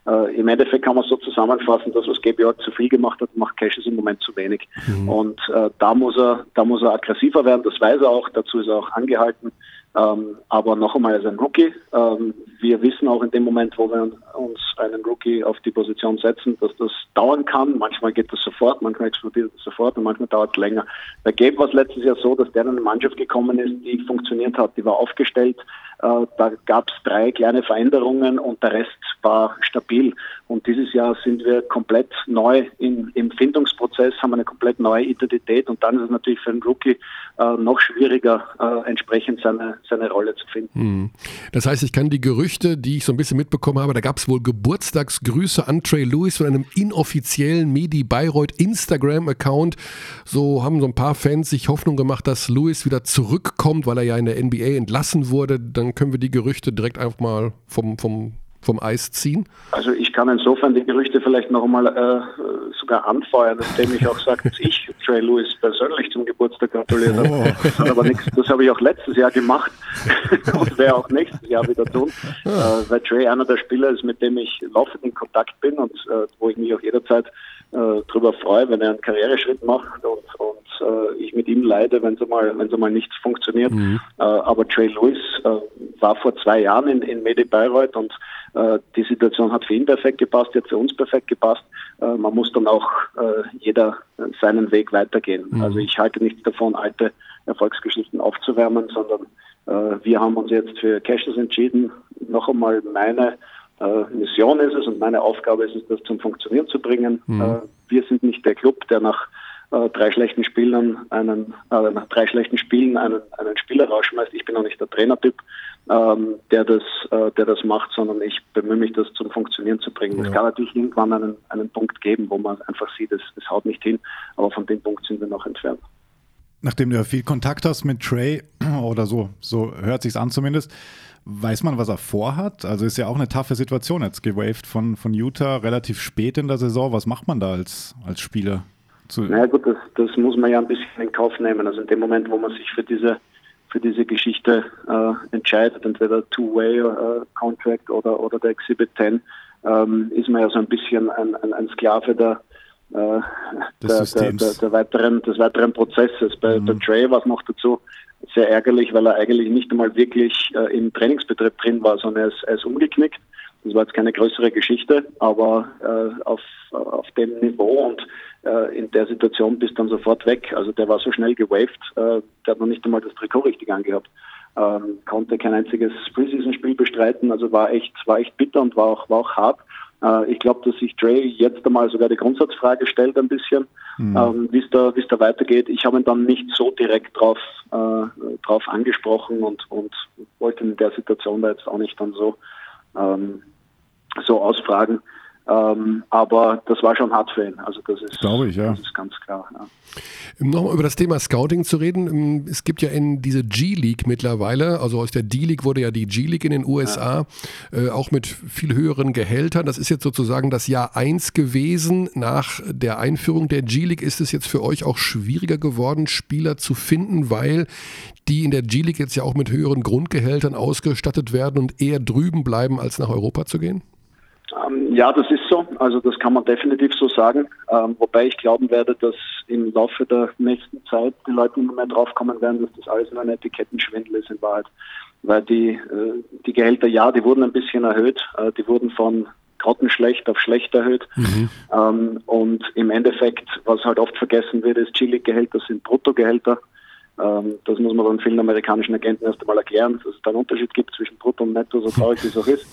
Äh, Im Endeffekt kann man so zusammenfassen, dass was Gabe York zu viel gemacht hat, macht Cassius im Moment zu wenig. Mhm. Und äh, da muss er, da muss er aggressiver werden, das weiß er auch, dazu ist er auch angehalten. Ähm, aber noch einmal als ein Rookie. Ähm, wir wissen auch in dem Moment, wo wir uns einen Rookie auf die Position setzen, dass das dauern kann. Manchmal geht das sofort, manchmal explodiert es sofort und manchmal dauert es länger. Bei Gabe war es letztes Jahr so, dass der in eine Mannschaft gekommen ist, die funktioniert hat. Die war aufgestellt. Äh, da gab es drei kleine Veränderungen und der Rest war stabil. Und dieses Jahr sind wir komplett neu im, im Findungsprozess, haben eine komplett neue Identität und dann ist es natürlich für einen Rookie äh, noch schwieriger, äh, entsprechend seine, seine Rolle zu finden. Hm. Das heißt, ich kann die Gerüchte, die ich so ein bisschen mitbekommen habe, da gab es wohl Geburtstagsgrüße an Trey Lewis von einem inoffiziellen Medi Bayreuth Instagram-Account. So haben so ein paar Fans sich Hoffnung gemacht, dass Lewis wieder zurückkommt, weil er ja in der NBA entlassen wurde. Dann können wir die Gerüchte direkt einfach mal vom, vom vom Eis ziehen? Also ich kann insofern die Gerüchte vielleicht noch einmal äh, sogar anfeuern, indem ich auch sage, dass ich Trey Lewis persönlich zum Geburtstag gratuliert habe. Oh. Das, aber nichts, das habe ich auch letztes Jahr gemacht und werde auch nächstes Jahr wieder tun, äh, weil Trey einer der Spieler ist, mit dem ich laufend in Kontakt bin und äh, wo ich mich auch jederzeit äh, darüber freue, wenn er einen Karriereschritt macht und, und äh, ich mit ihm leide, wenn es mal, mal nichts funktioniert. Mhm. Äh, aber Trey Lewis äh, war vor zwei Jahren in, in Medi Bayreuth und äh, die Situation hat für ihn perfekt gepasst, hat für uns perfekt gepasst. Äh, man muss dann auch äh, jeder seinen Weg weitergehen. Mhm. Also ich halte nichts davon, alte Erfolgsgeschichten aufzuwärmen, sondern wir haben uns jetzt für Cashes entschieden. Noch einmal meine Mission ist es und meine Aufgabe ist es, das zum Funktionieren zu bringen. Mhm. wir sind nicht der Club, der nach drei schlechten Spielern einen, äh, nach drei schlechten Spielen einen, einen Spieler rausschmeißt. Ich bin auch nicht der Trainertyp, ähm, der, das, äh, der das macht, sondern ich bemühe mich, das zum Funktionieren zu bringen. Es kann natürlich irgendwann einen, einen Punkt geben, wo man einfach sieht, es, es haut nicht hin, aber von dem Punkt sind wir noch entfernt. Nachdem du ja viel Kontakt hast mit Trey, oder so, so hört sich's an zumindest, weiß man, was er vorhat? Also ist ja auch eine taffe Situation jetzt gewaved von, von Utah relativ spät in der Saison. Was macht man da als, als Spieler? Zu naja gut, das, das muss man ja ein bisschen in Kauf nehmen. Also in dem Moment, wo man sich für diese für diese Geschichte äh, entscheidet, entweder Two-Way-Contract äh, oder, oder der Exhibit 10, ähm, ist man ja so ein bisschen ein, ein, ein Sklave der, äh, der, der, der, weiteren, des weiteren Prozesses. Bei, mhm. bei Trey war es noch dazu sehr ärgerlich, weil er eigentlich nicht einmal wirklich äh, im Trainingsbetrieb drin war, sondern er ist, er ist umgeknickt. Das war jetzt keine größere Geschichte, aber äh, auf, auf dem Niveau und äh, in der Situation bist dann sofort weg. Also der war so schnell gewaved, äh, der hat noch nicht einmal das Trikot richtig angehabt. Ähm, konnte kein einziges Preseason-Spiel bestreiten, also war echt, war echt bitter und war auch, war auch hart. Äh, ich glaube, dass sich Dre jetzt einmal sogar die Grundsatzfrage stellt ein bisschen, mhm. ähm, wie es da, es da weitergeht. Ich habe ihn dann nicht so direkt drauf, äh, drauf angesprochen und, und wollte in der Situation da jetzt auch nicht dann so, ähm, so ausfragen. Ähm, aber das war schon hart für ihn. Also das ist, Glaube ich, ja. das ist ganz klar. Ja. Nochmal über das Thema Scouting zu reden, ähm, es gibt ja in diese G-League mittlerweile, also aus der D-League wurde ja die G-League in den USA, ja. äh, auch mit viel höheren Gehältern. Das ist jetzt sozusagen das Jahr 1 gewesen. Nach der Einführung der G-League ist es jetzt für euch auch schwieriger geworden, Spieler zu finden, weil die in der G-League jetzt ja auch mit höheren Grundgehältern ausgestattet werden und eher drüben bleiben, als nach Europa zu gehen? Ähm, ja, das ist so. Also das kann man definitiv so sagen. Ähm, wobei ich glauben werde, dass im Laufe der nächsten Zeit die Leute immer mehr draufkommen werden, dass das alles nur ein Etikettenschwindel ist in Wahrheit. Weil die, äh, die Gehälter, ja, die wurden ein bisschen erhöht. Äh, die wurden von grottenschlecht auf schlecht erhöht. Mhm. Ähm, und im Endeffekt, was halt oft vergessen wird, ist, Chili-Gehälter sind Bruttogehälter. Ähm, das muss man dann vielen amerikanischen Agenten erst einmal erklären, dass es da einen Unterschied gibt zwischen Brutto und Netto, so traurig wie es auch ist.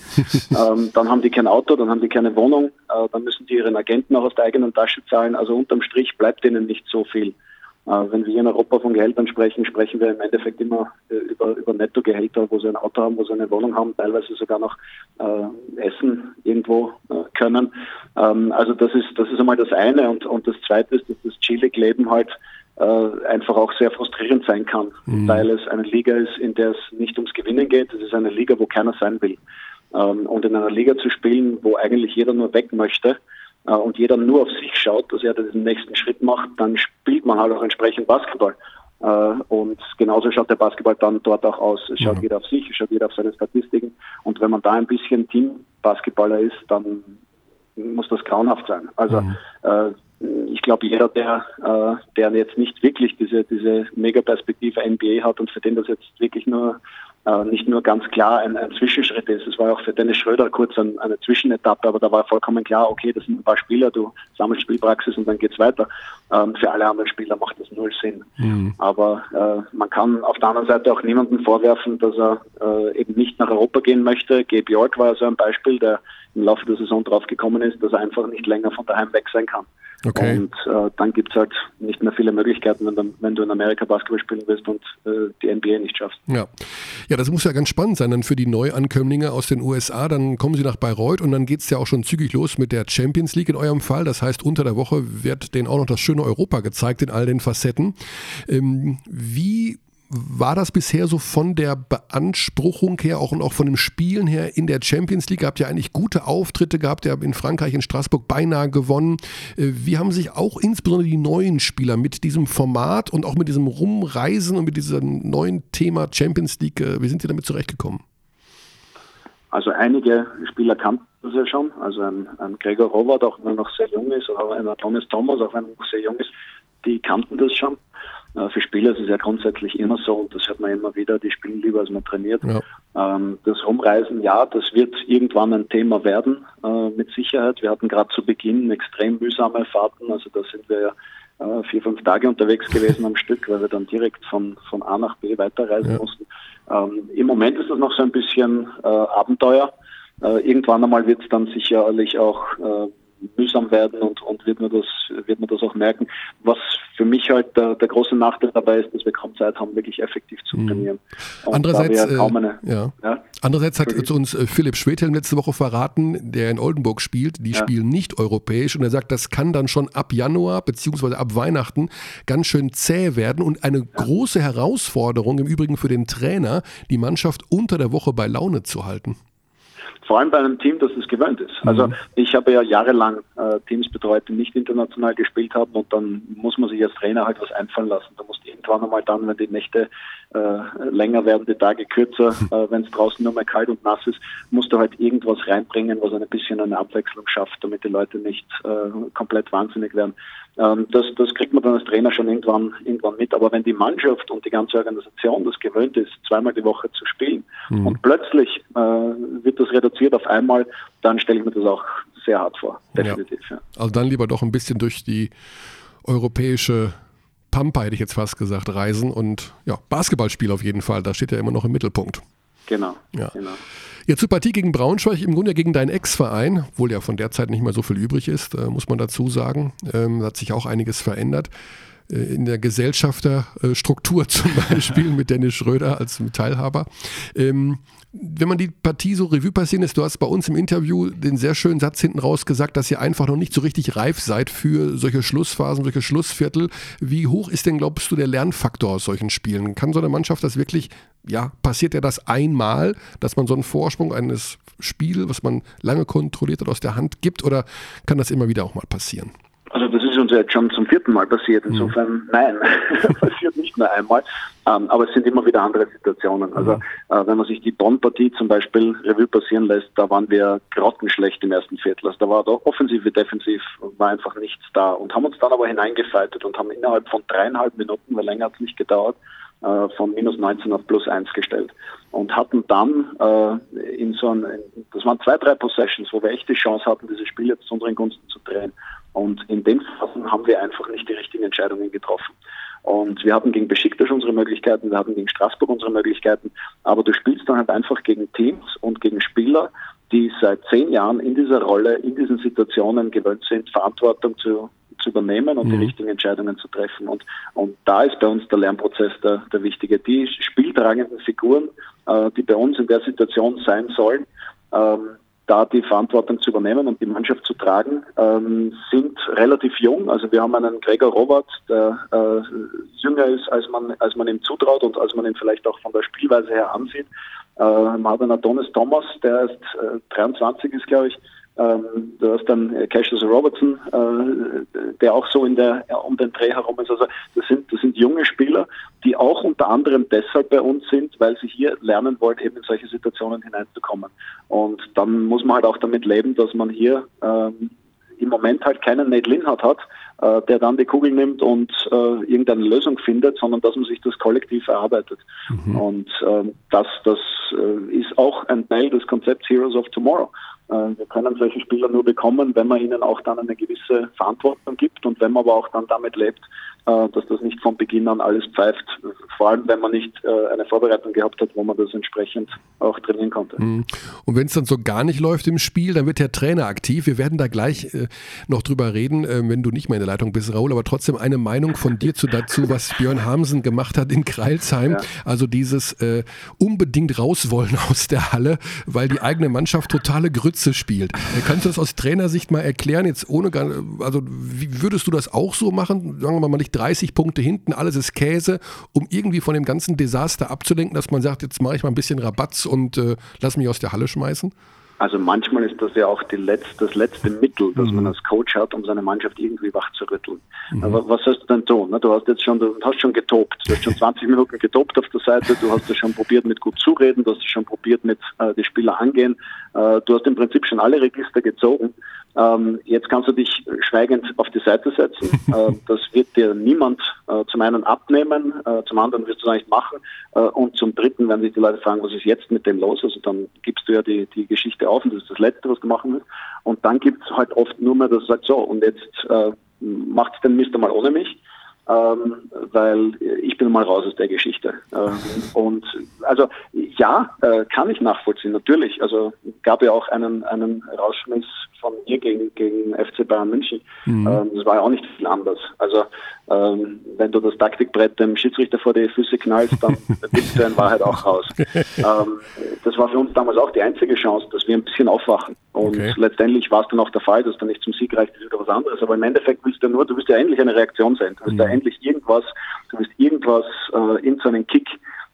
ähm, dann haben die kein Auto, dann haben die keine Wohnung, äh, dann müssen die ihren Agenten auch aus der eigenen Tasche zahlen. Also unterm Strich bleibt ihnen nicht so viel. Äh, wenn wir in Europa von Gehältern sprechen, sprechen wir im Endeffekt immer äh, über, über Nettogehälter, wo sie ein Auto haben, wo sie eine Wohnung haben, teilweise sogar noch äh, Essen irgendwo äh, können. Ähm, also das ist das ist einmal das eine und, und das zweite ist, dass das Chile-Leben halt äh, einfach auch sehr frustrierend sein kann, mhm. weil es eine Liga ist, in der es nicht ums Gewinnen geht. Es ist eine Liga, wo keiner sein will. Ähm, und in einer Liga zu spielen, wo eigentlich jeder nur weg möchte äh, und jeder nur auf sich schaut, dass er diesen nächsten Schritt macht, dann spielt man halt auch entsprechend Basketball. Äh, und genauso schaut der Basketball dann dort auch aus. Es schaut mhm. jeder auf sich, es schaut jeder auf seine Statistiken. Und wenn man da ein bisschen Team-Basketballer ist, dann muss das grauenhaft sein. Also mhm. äh, ich glaube, jeder, der, äh, der jetzt nicht wirklich diese, diese Mega-Perspektive NBA hat und für den das jetzt wirklich nur äh, nicht nur ganz klar ein, ein Zwischenschritt ist. Es war auch für Dennis Schröder kurz ein, eine Zwischenetappe, aber da war vollkommen klar, okay, das sind ein paar Spieler, du sammelst Spielpraxis und dann geht's weiter. Ähm, für alle anderen Spieler macht das null Sinn. Mhm. Aber äh, man kann auf der anderen Seite auch niemandem vorwerfen, dass er äh, eben nicht nach Europa gehen möchte. Gabe York war so ein Beispiel, der im Laufe der Saison drauf gekommen ist, dass er einfach nicht länger von daheim weg sein kann. Okay. Und äh, dann gibt es halt nicht mehr viele Möglichkeiten, wenn, wenn, du in Amerika Basketball spielen willst und äh, die NBA nicht schaffst. Ja. ja, das muss ja ganz spannend sein dann für die Neuankömmlinge aus den USA. Dann kommen sie nach Bayreuth und dann geht es ja auch schon zügig los mit der Champions League in eurem Fall. Das heißt, unter der Woche wird denen auch noch das schöne Europa gezeigt in all den Facetten. Ähm, wie war das bisher so von der Beanspruchung her auch und auch von dem Spielen her in der Champions League? Habt ihr eigentlich gute Auftritte gehabt? Ihr habt in Frankreich, in Straßburg beinahe gewonnen. Äh, wie haben sich auch insbesondere die neuen Spieler mit diesem Format und auch mit diesem Rumreisen und mit diesem neuen Thema Champions League, äh, wie sind sie damit zurechtgekommen? Also einige Spieler kannten das ja schon. Also ein, ein Gregor Robert, auch wenn er noch sehr jung ist, oder ein Thomas Thomas, auch wenn er noch sehr jung ist, die kannten das schon. Äh, für Spieler ist es ja grundsätzlich immer so, und das hört man immer wieder, die spielen lieber, als man trainiert. Ja. Ähm, das Rumreisen, ja, das wird irgendwann ein Thema werden, äh, mit Sicherheit. Wir hatten gerade zu Beginn extrem mühsame Fahrten, also da sind wir ja äh, vier, fünf Tage unterwegs gewesen am Stück, weil wir dann direkt von, von A nach B weiterreisen ja. mussten. Ähm, Im Moment ist das noch so ein bisschen Abenteuer. Irgendwann einmal wird es dann sicherlich auch mühsam werden und, und wird, man das, wird man das auch merken. Was für mich halt der, der große Nachteil dabei ist, dass wir kaum Zeit haben, wirklich effektiv zu mhm. trainieren. Und Andererseits, äh, eine, ja. Ja? Andererseits hat zu uns äh, Philipp Schwedhelm letzte Woche verraten, der in Oldenburg spielt, die ja. spielen nicht europäisch und er sagt, das kann dann schon ab Januar beziehungsweise ab Weihnachten ganz schön zäh werden und eine große Herausforderung im Übrigen für den Trainer, die Mannschaft unter der Woche bei Laune zu halten. Vor allem bei einem Team, das es gewöhnt ist. Also mhm. ich habe ja jahrelang äh, Teams betreut, die nicht international gespielt haben und dann muss man sich als Trainer halt was einfallen lassen. Da muss irgendwann einmal dann, wenn die Nächte äh, länger werden, die Tage kürzer, äh, wenn es draußen nur mehr kalt und nass ist, musst du halt irgendwas reinbringen, was ein bisschen eine Abwechslung schafft, damit die Leute nicht äh, komplett wahnsinnig werden. Ähm, das, das kriegt man dann als Trainer schon irgendwann, irgendwann mit. Aber wenn die Mannschaft und die ganze Organisation das gewöhnt ist, zweimal die Woche zu spielen mhm. und plötzlich äh, wird das reduziert auf einmal, dann stelle ich mir das auch sehr hart vor. Definitiv. Ja. Ja. Also dann lieber doch ein bisschen durch die europäische Pampa, hätte ich jetzt fast gesagt, reisen und ja, Basketballspiel auf jeden Fall, das steht ja immer noch im Mittelpunkt. Genau. Ja. genau. Jetzt zur Partie gegen Braunschweig, im Grunde gegen deinen Ex-Verein, obwohl ja von der Zeit nicht mehr so viel übrig ist, äh, muss man dazu sagen. Ähm, hat sich auch einiges verändert. Äh, in der Gesellschafterstruktur zum Beispiel mit Dennis Schröder als Teilhaber. Ähm, wenn man die Partie so Revue passieren lässt, du hast bei uns im Interview den sehr schönen Satz hinten raus gesagt, dass ihr einfach noch nicht so richtig reif seid für solche Schlussphasen, solche Schlussviertel. Wie hoch ist denn, glaubst du, der Lernfaktor aus solchen Spielen? Kann so eine Mannschaft das wirklich, ja, passiert ja das einmal, dass man so einen Vorsprung eines Spiels, was man lange kontrolliert hat, aus der Hand gibt oder kann das immer wieder auch mal passieren? Also das ist uns jetzt schon zum vierten Mal passiert. Mhm. Insofern nein, passiert nicht nur einmal. Ähm, aber es sind immer wieder andere Situationen. Also mhm. äh, wenn man sich die Bonn-Partie zum Beispiel Revue passieren lässt, da waren wir grottenschlecht im ersten Viertel. Also da war da offensiv wie defensiv war einfach nichts da und haben uns dann aber hineingefaltet und haben innerhalb von dreieinhalb Minuten, weil länger hat es nicht gedauert, äh, von minus 19 auf plus 1 gestellt und hatten dann äh, in so einem, das waren zwei, drei Possessions, wo wir echt die Chance hatten, dieses Spiel jetzt zu unseren Gunsten zu drehen. Und in den Phasen haben wir einfach nicht die richtigen Entscheidungen getroffen. Und wir hatten gegen Besiktas unsere Möglichkeiten, wir hatten gegen Straßburg unsere Möglichkeiten, aber du spielst dann halt einfach gegen Teams und gegen Spieler, die seit zehn Jahren in dieser Rolle, in diesen Situationen gewöhnt sind, Verantwortung zu, zu übernehmen und mhm. die richtigen Entscheidungen zu treffen. Und, und da ist bei uns der Lernprozess der, der wichtige. Die spieltragenden Figuren, äh, die bei uns in der Situation sein sollen, ähm, da die Verantwortung zu übernehmen und die Mannschaft zu tragen, ähm, sind relativ jung. Also wir haben einen Gregor Robert, der äh, jünger ist, als man, als man ihm zutraut und als man ihn vielleicht auch von der Spielweise her ansieht. Äh, einen Adonis Thomas, der erst äh, 23 ist, glaube ich, ähm, du hast dann äh, Cassius Robertson, äh, der auch so in der, ja, um den Dreh herum ist. Also das sind, das sind junge Spieler, die auch unter anderem deshalb bei uns sind, weil sie hier lernen wollen, eben in solche Situationen hineinzukommen. Und dann muss man halt auch damit leben, dass man hier ähm, im Moment halt keinen Nate Linhardt hat, äh, der dann die Kugel nimmt und äh, irgendeine Lösung findet, sondern dass man sich das kollektiv erarbeitet. Mhm. Und ähm, das, das äh, ist auch ein Teil des Konzepts Heroes of Tomorrow. Äh, wir können solche Spieler nur bekommen, wenn man ihnen auch dann eine gewisse Verantwortung gibt und wenn man aber auch dann damit lebt, äh, dass das nicht von Beginn an alles pfeift, vor allem wenn man nicht äh, eine Vorbereitung gehabt hat, wo man das entsprechend auch trainieren konnte. Mhm. Und wenn es dann so gar nicht läuft im Spiel, dann wird der Trainer aktiv. Wir werden da gleich noch drüber reden, wenn du nicht mehr in der Leitung bist, Raul, aber trotzdem eine Meinung von dir zu dazu, was Björn Hamsen gemacht hat in Kreilsheim. Ja. Also dieses äh, unbedingt rauswollen aus der Halle, weil die eigene Mannschaft totale Grütze spielt. Äh, kannst du das aus Trainersicht mal erklären, jetzt ohne, also wie würdest du das auch so machen? Sagen wir mal nicht 30 Punkte hinten, alles ist Käse, um irgendwie von dem ganzen Desaster abzulenken, dass man sagt, jetzt mache ich mal ein bisschen Rabatz und äh, lass mich aus der Halle schmeißen? Also manchmal ist das ja auch letzte, das letzte Mittel, das mhm. man als Coach hat, um seine Mannschaft irgendwie wach zu rütteln. Mhm. Aber was sollst du denn tun? Du hast jetzt schon, du hast schon getobt. Du hast schon 20 Minuten getobt auf der Seite. Du hast es schon probiert mit gut zureden. Du hast es schon probiert mit äh, die Spieler angehen. Äh, du hast im Prinzip schon alle Register gezogen. Ähm, jetzt kannst du dich schweigend auf die Seite setzen. äh, das wird dir niemand äh, zum einen abnehmen, äh, zum anderen wirst du das nicht machen äh, und zum dritten, wenn sich die Leute fragen, was ist jetzt mit dem los, also dann gibst du ja die, die Geschichte auf und das ist das Letzte, was du machen willst. Und dann gibt es halt oft nur mehr, dass du sagst, so und jetzt äh, macht den Mist einmal ohne mich ähm, weil ich bin mal raus aus der Geschichte. Ähm, und also ja, äh, kann ich nachvollziehen, natürlich. Also gab ja auch einen, einen Rausschmiss von mir gegen, gegen FC Bayern München. Mhm. Ähm, das war ja auch nicht viel anders. Also ähm, wenn du das Taktikbrett dem Schiedsrichter vor die Füße knallst, dann bist du in Wahrheit auch raus. Ähm, das war für uns damals auch die einzige Chance, dass wir ein bisschen aufwachen. Und okay. letztendlich war es dann auch der Fall, dass du nicht zum Sieg reicht, ist wieder was anderes. Aber im Endeffekt willst du nur, du willst ja endlich eine Reaktion sein. Du willst mhm. ja endlich irgendwas, du willst irgendwas äh, in so einen Kick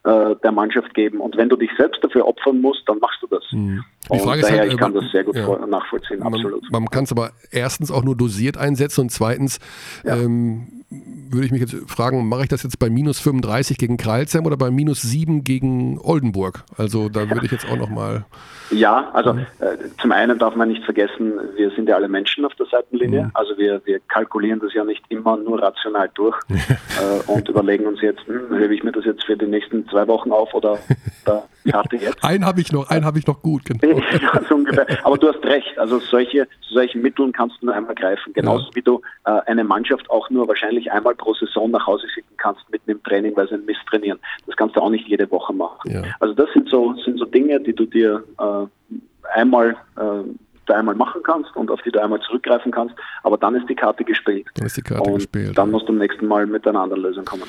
äh, der Mannschaft geben. Und wenn du dich selbst dafür opfern musst, dann machst du das. Mhm. Die Frage ist daher, halt, ich kann das sehr gut ja. nachvollziehen, man, absolut. Man kann es aber erstens auch nur dosiert einsetzen und zweitens ja. ähm, würde ich mich jetzt fragen, mache ich das jetzt bei minus 35 gegen Kreilsheim oder bei minus 7 gegen Oldenburg? Also da würde ich jetzt auch nochmal... Ja, also äh, zum einen darf man nicht vergessen, wir sind ja alle Menschen auf der Seitenlinie. Mhm. Also wir, wir kalkulieren das ja nicht immer nur rational durch äh, und überlegen uns jetzt, hm, hebe ich mir das jetzt für die nächsten zwei Wochen auf oder da Karte jetzt. einen habe ich noch, einen habe ich noch gut, genau. ja, so ungefähr. Aber du hast recht, also solche, solche Mitteln kannst du nur einmal greifen. Genauso ja. wie du äh, eine Mannschaft auch nur wahrscheinlich einmal pro Saison nach Hause schicken kannst mit einem Training, weil sie ein Mist trainieren. Das kannst du auch nicht jede Woche machen. Ja. Also das sind so, sind so Dinge, die du dir äh, einmal äh, da einmal machen kannst und auf die du einmal zurückgreifen kannst, aber dann ist die Karte gespielt. Dann ist die Karte und gespielt. Dann musst du am nächsten Mal mit einer anderen Lösung kommen.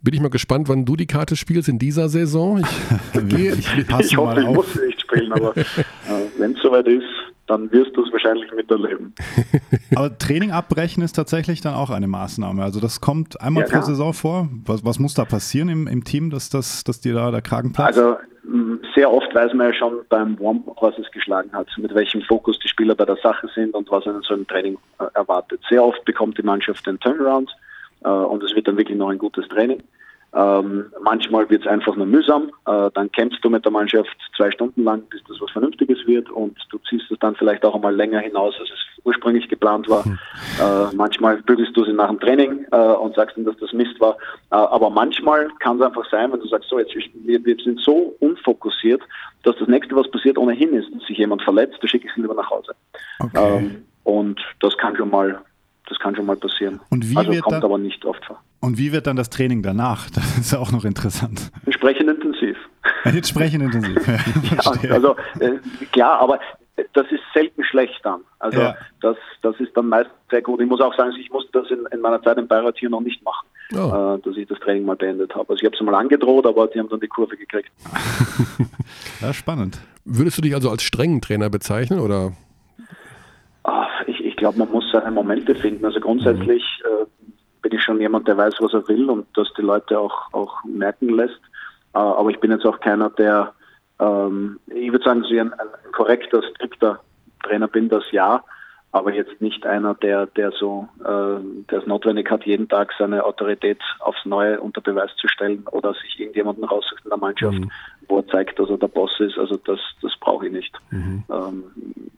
Bin ich mal gespannt, wann du die Karte spielst in dieser Saison. Ich, gehe, ich, ich hoffe, ich muss sie nicht spielen, aber äh, wenn es soweit ist, dann wirst du es wahrscheinlich miterleben. Aber Training abbrechen ist tatsächlich dann auch eine Maßnahme. Also das kommt einmal ja, pro Saison vor. Was, was, muss da passieren im, im Team, dass, dass, dass dir da der Kragen platzt? Also sehr oft weiß man ja schon beim Warm, was es geschlagen hat, mit welchem Fokus die Spieler bei der Sache sind und was einen so einem Training äh, erwartet. Sehr oft bekommt die Mannschaft den Turnaround äh, und es wird dann wirklich noch ein gutes Training. Ähm, manchmal wird es einfach nur mühsam. Äh, dann kämpfst du mit der Mannschaft zwei Stunden lang, bis das was Vernünftiges wird und du ziehst es dann vielleicht auch einmal länger hinaus, als es ursprünglich geplant war. Hm. Äh, manchmal bügelst du sie nach dem Training äh, und sagst ihnen, dass das Mist war. Äh, aber manchmal kann es einfach sein, wenn du sagst, so jetzt wir, wir sind so unfokussiert, dass das nächste, was passiert, ohnehin ist, dass sich jemand verletzt, da schicke ich sie lieber nach Hause. Okay. Ähm, und das kann schon mal das kann schon mal passieren. Und wie also wird kommt dann, aber nicht oft vor. Und wie wird dann das Training danach? Das ist ja auch noch interessant. Entsprechend intensiv. Entsprechend intensiv. ja, also äh, klar, aber das ist selten schlecht dann. Also ja. das, das ist dann meist sehr gut. Ich muss auch sagen, ich musste das in, in meiner Zeit im Beirat hier noch nicht machen, oh. äh, dass ich das Training mal beendet habe. Also ich habe es mal angedroht, aber die haben dann die Kurve gekriegt. ja, spannend. Würdest du dich also als strengen Trainer bezeichnen oder? Glaube, man muss seine Momente finden. Also grundsätzlich äh, bin ich schon jemand, der weiß, was er will und das die Leute auch, auch merken lässt. Äh, aber ich bin jetzt auch keiner, der, ähm, ich würde sagen, so ein, ein korrekter, strikter Trainer bin, das ja aber jetzt nicht einer, der, der so, äh, der es notwendig hat, jeden Tag seine Autorität aufs Neue unter Beweis zu stellen oder sich irgendjemanden raussucht in der Mannschaft, mhm. wo er zeigt, dass er der Boss ist. Also das, das brauche ich nicht. Mhm. Ähm,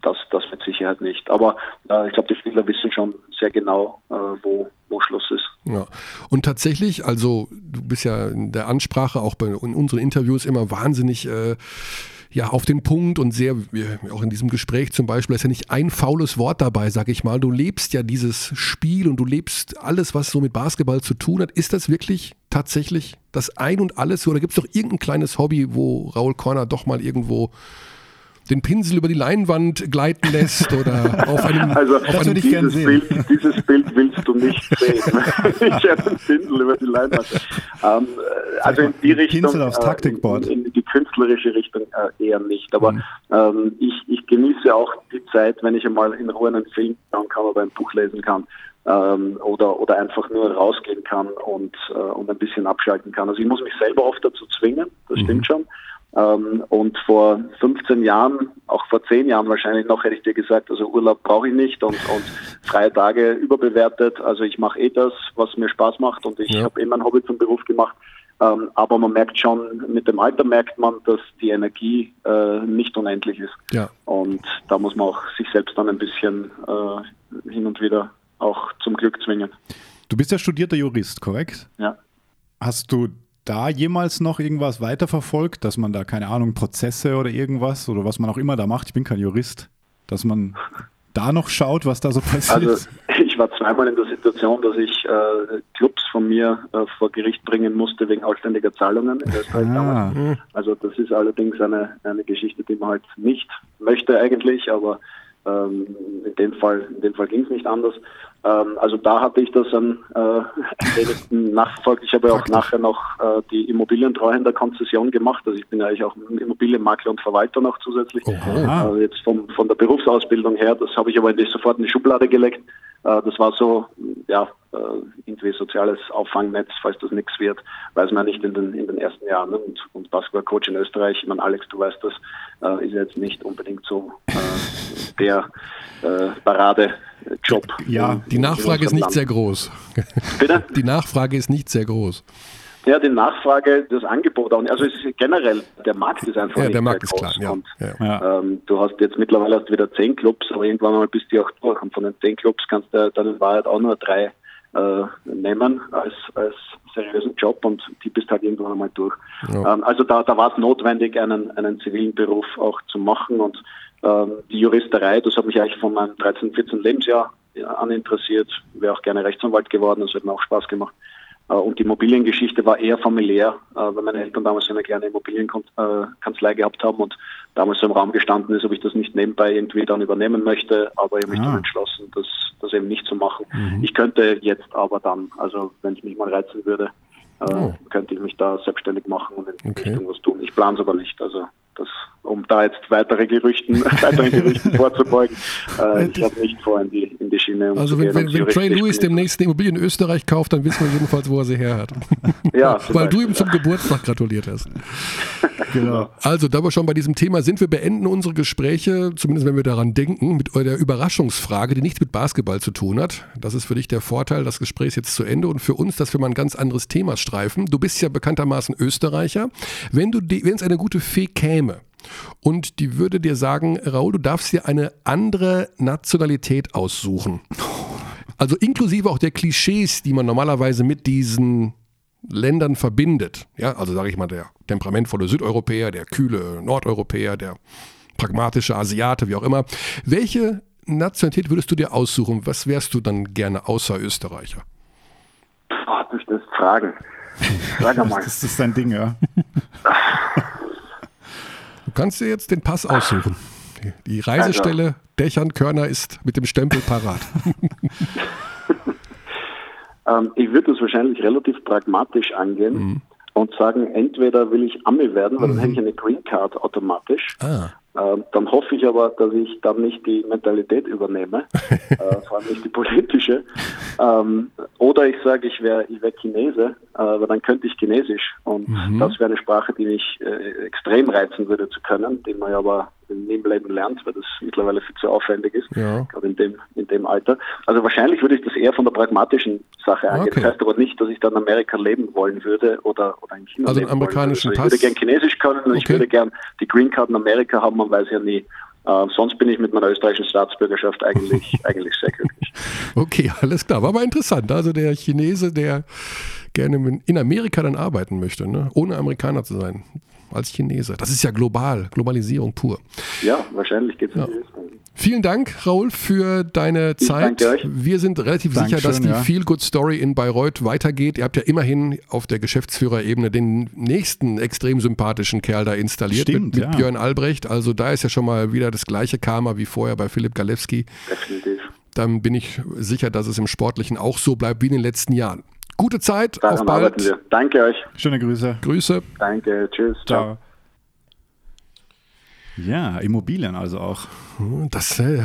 das, das mit Sicherheit nicht. Aber äh, ich glaube, die Spieler wissen schon sehr genau, äh, wo, wo Schluss ist. Ja. Und tatsächlich, also du bist ja in der Ansprache, auch bei in unseren Interviews immer wahnsinnig äh, ja auf den Punkt und sehr, auch in diesem Gespräch zum Beispiel, ist ja nicht ein faules Wort dabei, sag ich mal. Du lebst ja dieses Spiel und du lebst alles, was so mit Basketball zu tun hat. Ist das wirklich tatsächlich das Ein und Alles? Oder gibt es doch irgendein kleines Hobby, wo Raul Korner doch mal irgendwo den Pinsel über die Leinwand gleiten lässt oder auf einem, also, auf einem dieses, Bild, dieses nicht sehen. ich habe einen Pinsel über die Leinwand. Ähm, also in die Richtung. Pinsel aufs Taktikboard. Äh, in, in, die künstlerische Richtung äh, eher nicht. Aber mhm. ähm, ich, ich genieße auch die Zeit, wenn ich einmal in Ruhe einen Film schauen kann oder ein Buch lesen kann. Ähm, oder, oder einfach nur rausgehen kann und, äh, und ein bisschen abschalten kann. Also ich muss mich selber oft dazu zwingen, das mhm. stimmt schon. Ähm, und vor 15 Jahren, auch vor 10 Jahren wahrscheinlich noch, hätte ich dir gesagt, also Urlaub brauche ich nicht und, und freie Tage überbewertet. Also ich mache eh das, was mir Spaß macht und ich ja. habe eh mein Hobby zum Beruf gemacht. Ähm, aber man merkt schon, mit dem Alter merkt man, dass die Energie äh, nicht unendlich ist. Ja. Und da muss man auch sich selbst dann ein bisschen äh, hin und wieder auch zum Glück zwingen. Du bist ja studierter Jurist, korrekt? Ja. Hast du da jemals noch irgendwas weiterverfolgt, dass man da, keine Ahnung, Prozesse oder irgendwas oder was man auch immer da macht, ich bin kein Jurist, dass man da noch schaut, was da so passiert? Also ich war zweimal in der Situation, dass ich äh, Clubs von mir äh, vor Gericht bringen musste wegen ausständiger Zahlungen in Österreich ah. Also das ist allerdings eine, eine Geschichte, die man halt nicht möchte eigentlich, aber ähm, in dem Fall, in dem Fall ging es nicht anders. Ähm, also da hatte ich das dann äh, ein wenig nachverfolgt. Ich habe ja auch nachher noch äh, die Immobilientreuhänderkonzession gemacht. Also ich bin ja eigentlich auch Immobilienmakler und Verwalter noch zusätzlich. Also jetzt vom, von der Berufsausbildung her, das habe ich aber in die, sofort in die Schublade gelegt. Äh, das war so, ja, äh, irgendwie soziales Auffangnetz, falls das nichts wird, weiß man nicht in den, in den ersten Jahren. Und, und Basketballcoach in Österreich, ich meine, Alex, du weißt das, äh, ist jetzt nicht unbedingt so der Paradejob. Ja, die Nachfrage ist nicht Land. sehr groß. Bitte? Die Nachfrage ist nicht sehr groß. Ja, die Nachfrage, das Angebot auch. Also es ist generell, der Markt ist einfach ja, nicht der Markt ist groß. klar, ja. Und, ja. Ähm, du hast jetzt mittlerweile hast wieder zehn Clubs, aber irgendwann mal bist du auch durch. Und von den zehn Clubs kannst du dann in Wahrheit auch nur drei äh, nehmen als, als seriösen Job und die bist halt irgendwann einmal durch. Ja. Ähm, also da, da war es notwendig, einen, einen zivilen Beruf auch zu machen und die Juristerei, das hat mich eigentlich von meinem 13, 14 Lebensjahr an interessiert. Wäre auch gerne Rechtsanwalt geworden, das hat mir auch Spaß gemacht. Äh, und die Immobiliengeschichte war eher familiär, äh, weil meine Eltern damals eine kleine Immobilienkanzlei gehabt haben und damals so im Raum gestanden ist, ob ich das nicht nebenbei irgendwie dann übernehmen möchte. Aber ich habe mich ah. dann entschlossen, das, das eben nicht zu machen. Mhm. Ich könnte jetzt aber dann, also wenn es mich mal reizen würde, äh, oh. könnte ich mich da selbstständig machen und in okay. Richtung was tun. Ich plane es aber nicht. Also das, um da jetzt weitere Gerüchten, weiteren Gerüchten vorzubeugen. Äh, ich habe nicht vor, in die, in die Schiene Also wenn, wenn, wenn Trey Lewis demnächst eine Immobilie in Österreich kauft, dann wissen wir jedenfalls, wo er sie her hat. Ja, Weil du ihm zum Geburtstag gratuliert hast. genau. Also, da wir schon bei diesem Thema sind, wir beenden unsere Gespräche, zumindest wenn wir daran denken, mit der Überraschungsfrage, die nichts mit Basketball zu tun hat. Das ist für dich der Vorteil, das Gespräch ist jetzt zu Ende und für uns, dass wir mal ein ganz anderes Thema streifen. Du bist ja bekanntermaßen Österreicher. Wenn wenn es eine gute Fee käme, und die würde dir sagen, Raul, du darfst dir eine andere Nationalität aussuchen. Also inklusive auch der Klischees, die man normalerweise mit diesen Ländern verbindet. Ja, also sage ich mal, der temperamentvolle Südeuropäer, der kühle Nordeuropäer, der pragmatische Asiate, wie auch immer. Welche Nationalität würdest du dir aussuchen? Was wärst du dann gerne außer Österreicher? Oh, du das fragen. Sag mal. Das ist dein Ding, ja. Du kannst dir jetzt den Pass aussuchen. Die Reisestelle also. Dächern Körner ist mit dem Stempel parat. ähm, ich würde das wahrscheinlich relativ pragmatisch angehen mhm. Und sagen, entweder will ich Ami werden, weil mhm. dann hätte ich eine Green Card automatisch. Ah. Ähm, dann hoffe ich aber, dass ich dann nicht die Mentalität übernehme, äh, vor allem nicht die politische. Ähm, oder ich sage, ich wäre ich wär Chinese, äh, weil dann könnte ich Chinesisch. Und mhm. das wäre eine Sprache, die mich äh, extrem reizen würde zu können, die man aber im Nebenleben lernt, weil das mittlerweile viel zu aufwendig ist, ja. gerade in dem, in dem Alter. Also wahrscheinlich würde ich das eher von der pragmatischen Sache angehen. Okay. Das heißt aber nicht, dass ich dann in Amerika leben wollen würde oder, oder in China also leben amerikanischen wollen würde. Also ich würde gern Chinesisch können und okay. ich würde gern die Green Card in Amerika haben, man weiß ja nie. Uh, sonst bin ich mit meiner österreichischen Staatsbürgerschaft eigentlich, eigentlich sehr glücklich. Okay, alles klar. War aber interessant. Also der Chinese, der gerne in Amerika dann arbeiten möchte, ne? ohne Amerikaner zu sein. Als Chinese. Das ist ja global, Globalisierung pur. Ja, wahrscheinlich geht es Richtung. Vielen Dank, Raoul, für deine Ich Zeit. danke euch. Wir sind relativ Dankeschön, sicher, dass die ja. Feel Good Story in Bayreuth weitergeht. Ihr habt ja immerhin auf der Geschäftsführerebene den nächsten extrem sympathischen Kerl da installiert Stimmt, mit, mit ja. Björn Albrecht. Also da ist ja schon mal wieder das gleiche Karma wie vorher bei Philipp Galewski. Definitiv. Dann bin ich sicher, dass es im Sportlichen auch so bleibt wie in den letzten Jahren. Gute Zeit, auf Daran arbeiten bald. wir. Danke euch. Schöne Grüße. Grüße. Danke. Tschüss. Ciao. Ciao. Ja, Immobilien also auch. Das ist äh,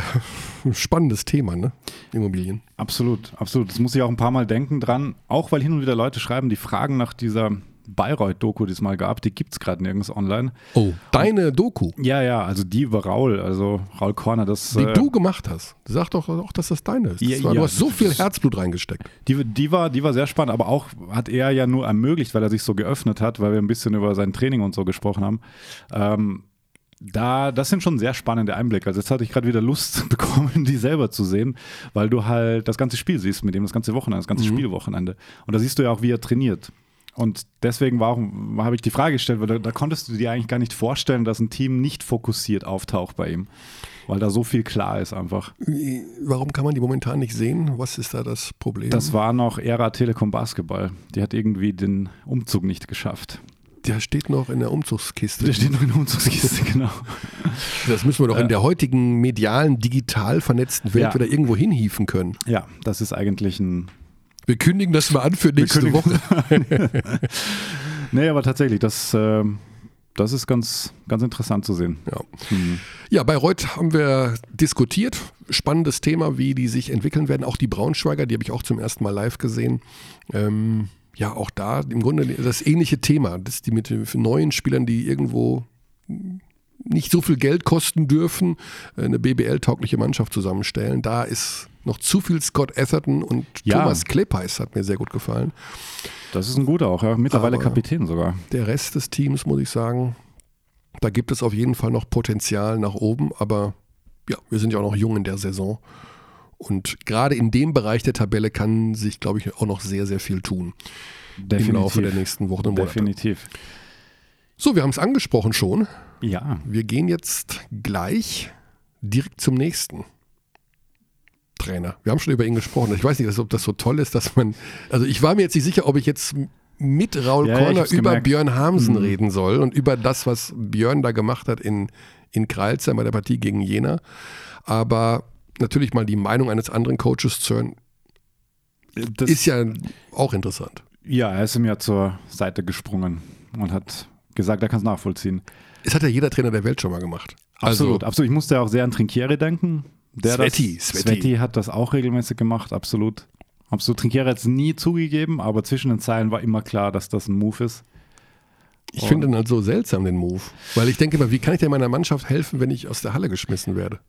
ein spannendes Thema, ne? Immobilien. Absolut, absolut. Das muss ich auch ein paar Mal denken dran. Auch weil hin und wieder Leute schreiben, die fragen nach dieser Bayreuth-Doku, die es mal gab. Die gibt es gerade nirgends online. Oh, deine Doku, Ja, ja, also die über Raul, also Raul Korner, das. die äh, du gemacht hast. Sag doch auch, dass das deine ist. Das Ja, war, du ja, hast so viel Herzblut reingesteckt. Die, die, war, die war sehr spannend, aber auch hat er ja nur ermöglicht, weil er sich so geöffnet hat, weil wir ein bisschen über sein Training und so gesprochen haben. Ähm, da, das sind schon sehr spannende Einblicke. Also jetzt hatte ich gerade wieder Lust bekommen, die selber zu sehen, weil du halt das ganze Spiel siehst mit dem, das ganze Wochenende, das ganze Spielwochenende. Und da siehst du ja auch, wie er trainiert. Und deswegen habe ich die Frage gestellt, weil da, da konntest du dir eigentlich gar nicht vorstellen, dass ein Team nicht fokussiert auftaucht bei ihm. Weil da so viel klar ist einfach. Warum kann man die momentan nicht sehen? Was ist da das Problem? Das war noch Ära Telekom Basketball. Die hat irgendwie den Umzug nicht geschafft. der steht noch in der Umzugskiste. Der steht noch in der Umzugskiste, genau. Das müssen wir doch in der heutigen medialen, digital vernetzten Welt Ja. wieder irgendwo hinhieven können. Ja, das ist eigentlich ein. Wir kündigen das mal an für nächste Woche. Nee, aber tatsächlich, das, ähm, das ist ganz, ganz interessant zu sehen. Ja. ja, Bayreuth haben wir diskutiert. Spannendes Thema, wie die sich entwickeln werden. Auch die Braunschweiger, die habe ich auch zum ersten Mal live gesehen. Ähm, ja, auch da im Grunde das ähnliche Thema. Das die mit den neuen Spielern, die irgendwo nicht so viel Geld kosten dürfen, eine BBL-taugliche Mannschaft zusammenstellen. Da ist noch zu viel Scott Atherton und Ja. Thomas Klepeis hat mir sehr gut gefallen. Das ist ein guter auch, ja. Mittlerweile Aber- Kapitän sogar. Der Rest des Teams, muss ich sagen, da gibt es auf jeden Fall noch Potenzial nach oben, aber ja, wir sind ja auch noch jung in der Saison. Und gerade in dem Bereich der Tabelle kann sich, glaube ich, auch noch sehr, sehr viel tun im Laufe der nächsten Wochen und Monate. Definitiv. So, wir haben es angesprochen schon. Ja. Wir gehen jetzt gleich direkt zum nächsten Trainer. Wir haben schon über ihn gesprochen. Ich weiß nicht, ob das so toll ist, dass man. Also ich war mir jetzt nicht sicher, ob ich jetzt mit Raul Ja, Korner über gemerkt. Björn Hamsen Mhm. reden soll und über das, was Björn da gemacht hat in, in Kreilsheim bei der Partie gegen Jena. Aber natürlich mal die Meinung eines anderen Coaches zu hören, Das, ist ja auch interessant. ja, er ist ihm ja zur Seite gesprungen und hat gesagt, er kann es nachvollziehen. Es hat ja jeder Trainer der Welt schon mal gemacht. Absolut, Also, absolut. Ich musste auch sehr an Trinkieri denken. Der Sveti, das, Sveti. Sveti hat das auch regelmäßig gemacht, absolut. Absolut. Trinkieri hat es nie zugegeben, aber zwischen den Zeilen war immer klar, dass das ein Move ist. ich finde den halt so seltsam, den Move. Weil ich denke immer, wie kann ich denn meiner Mannschaft helfen, wenn ich aus der Halle geschmissen werde?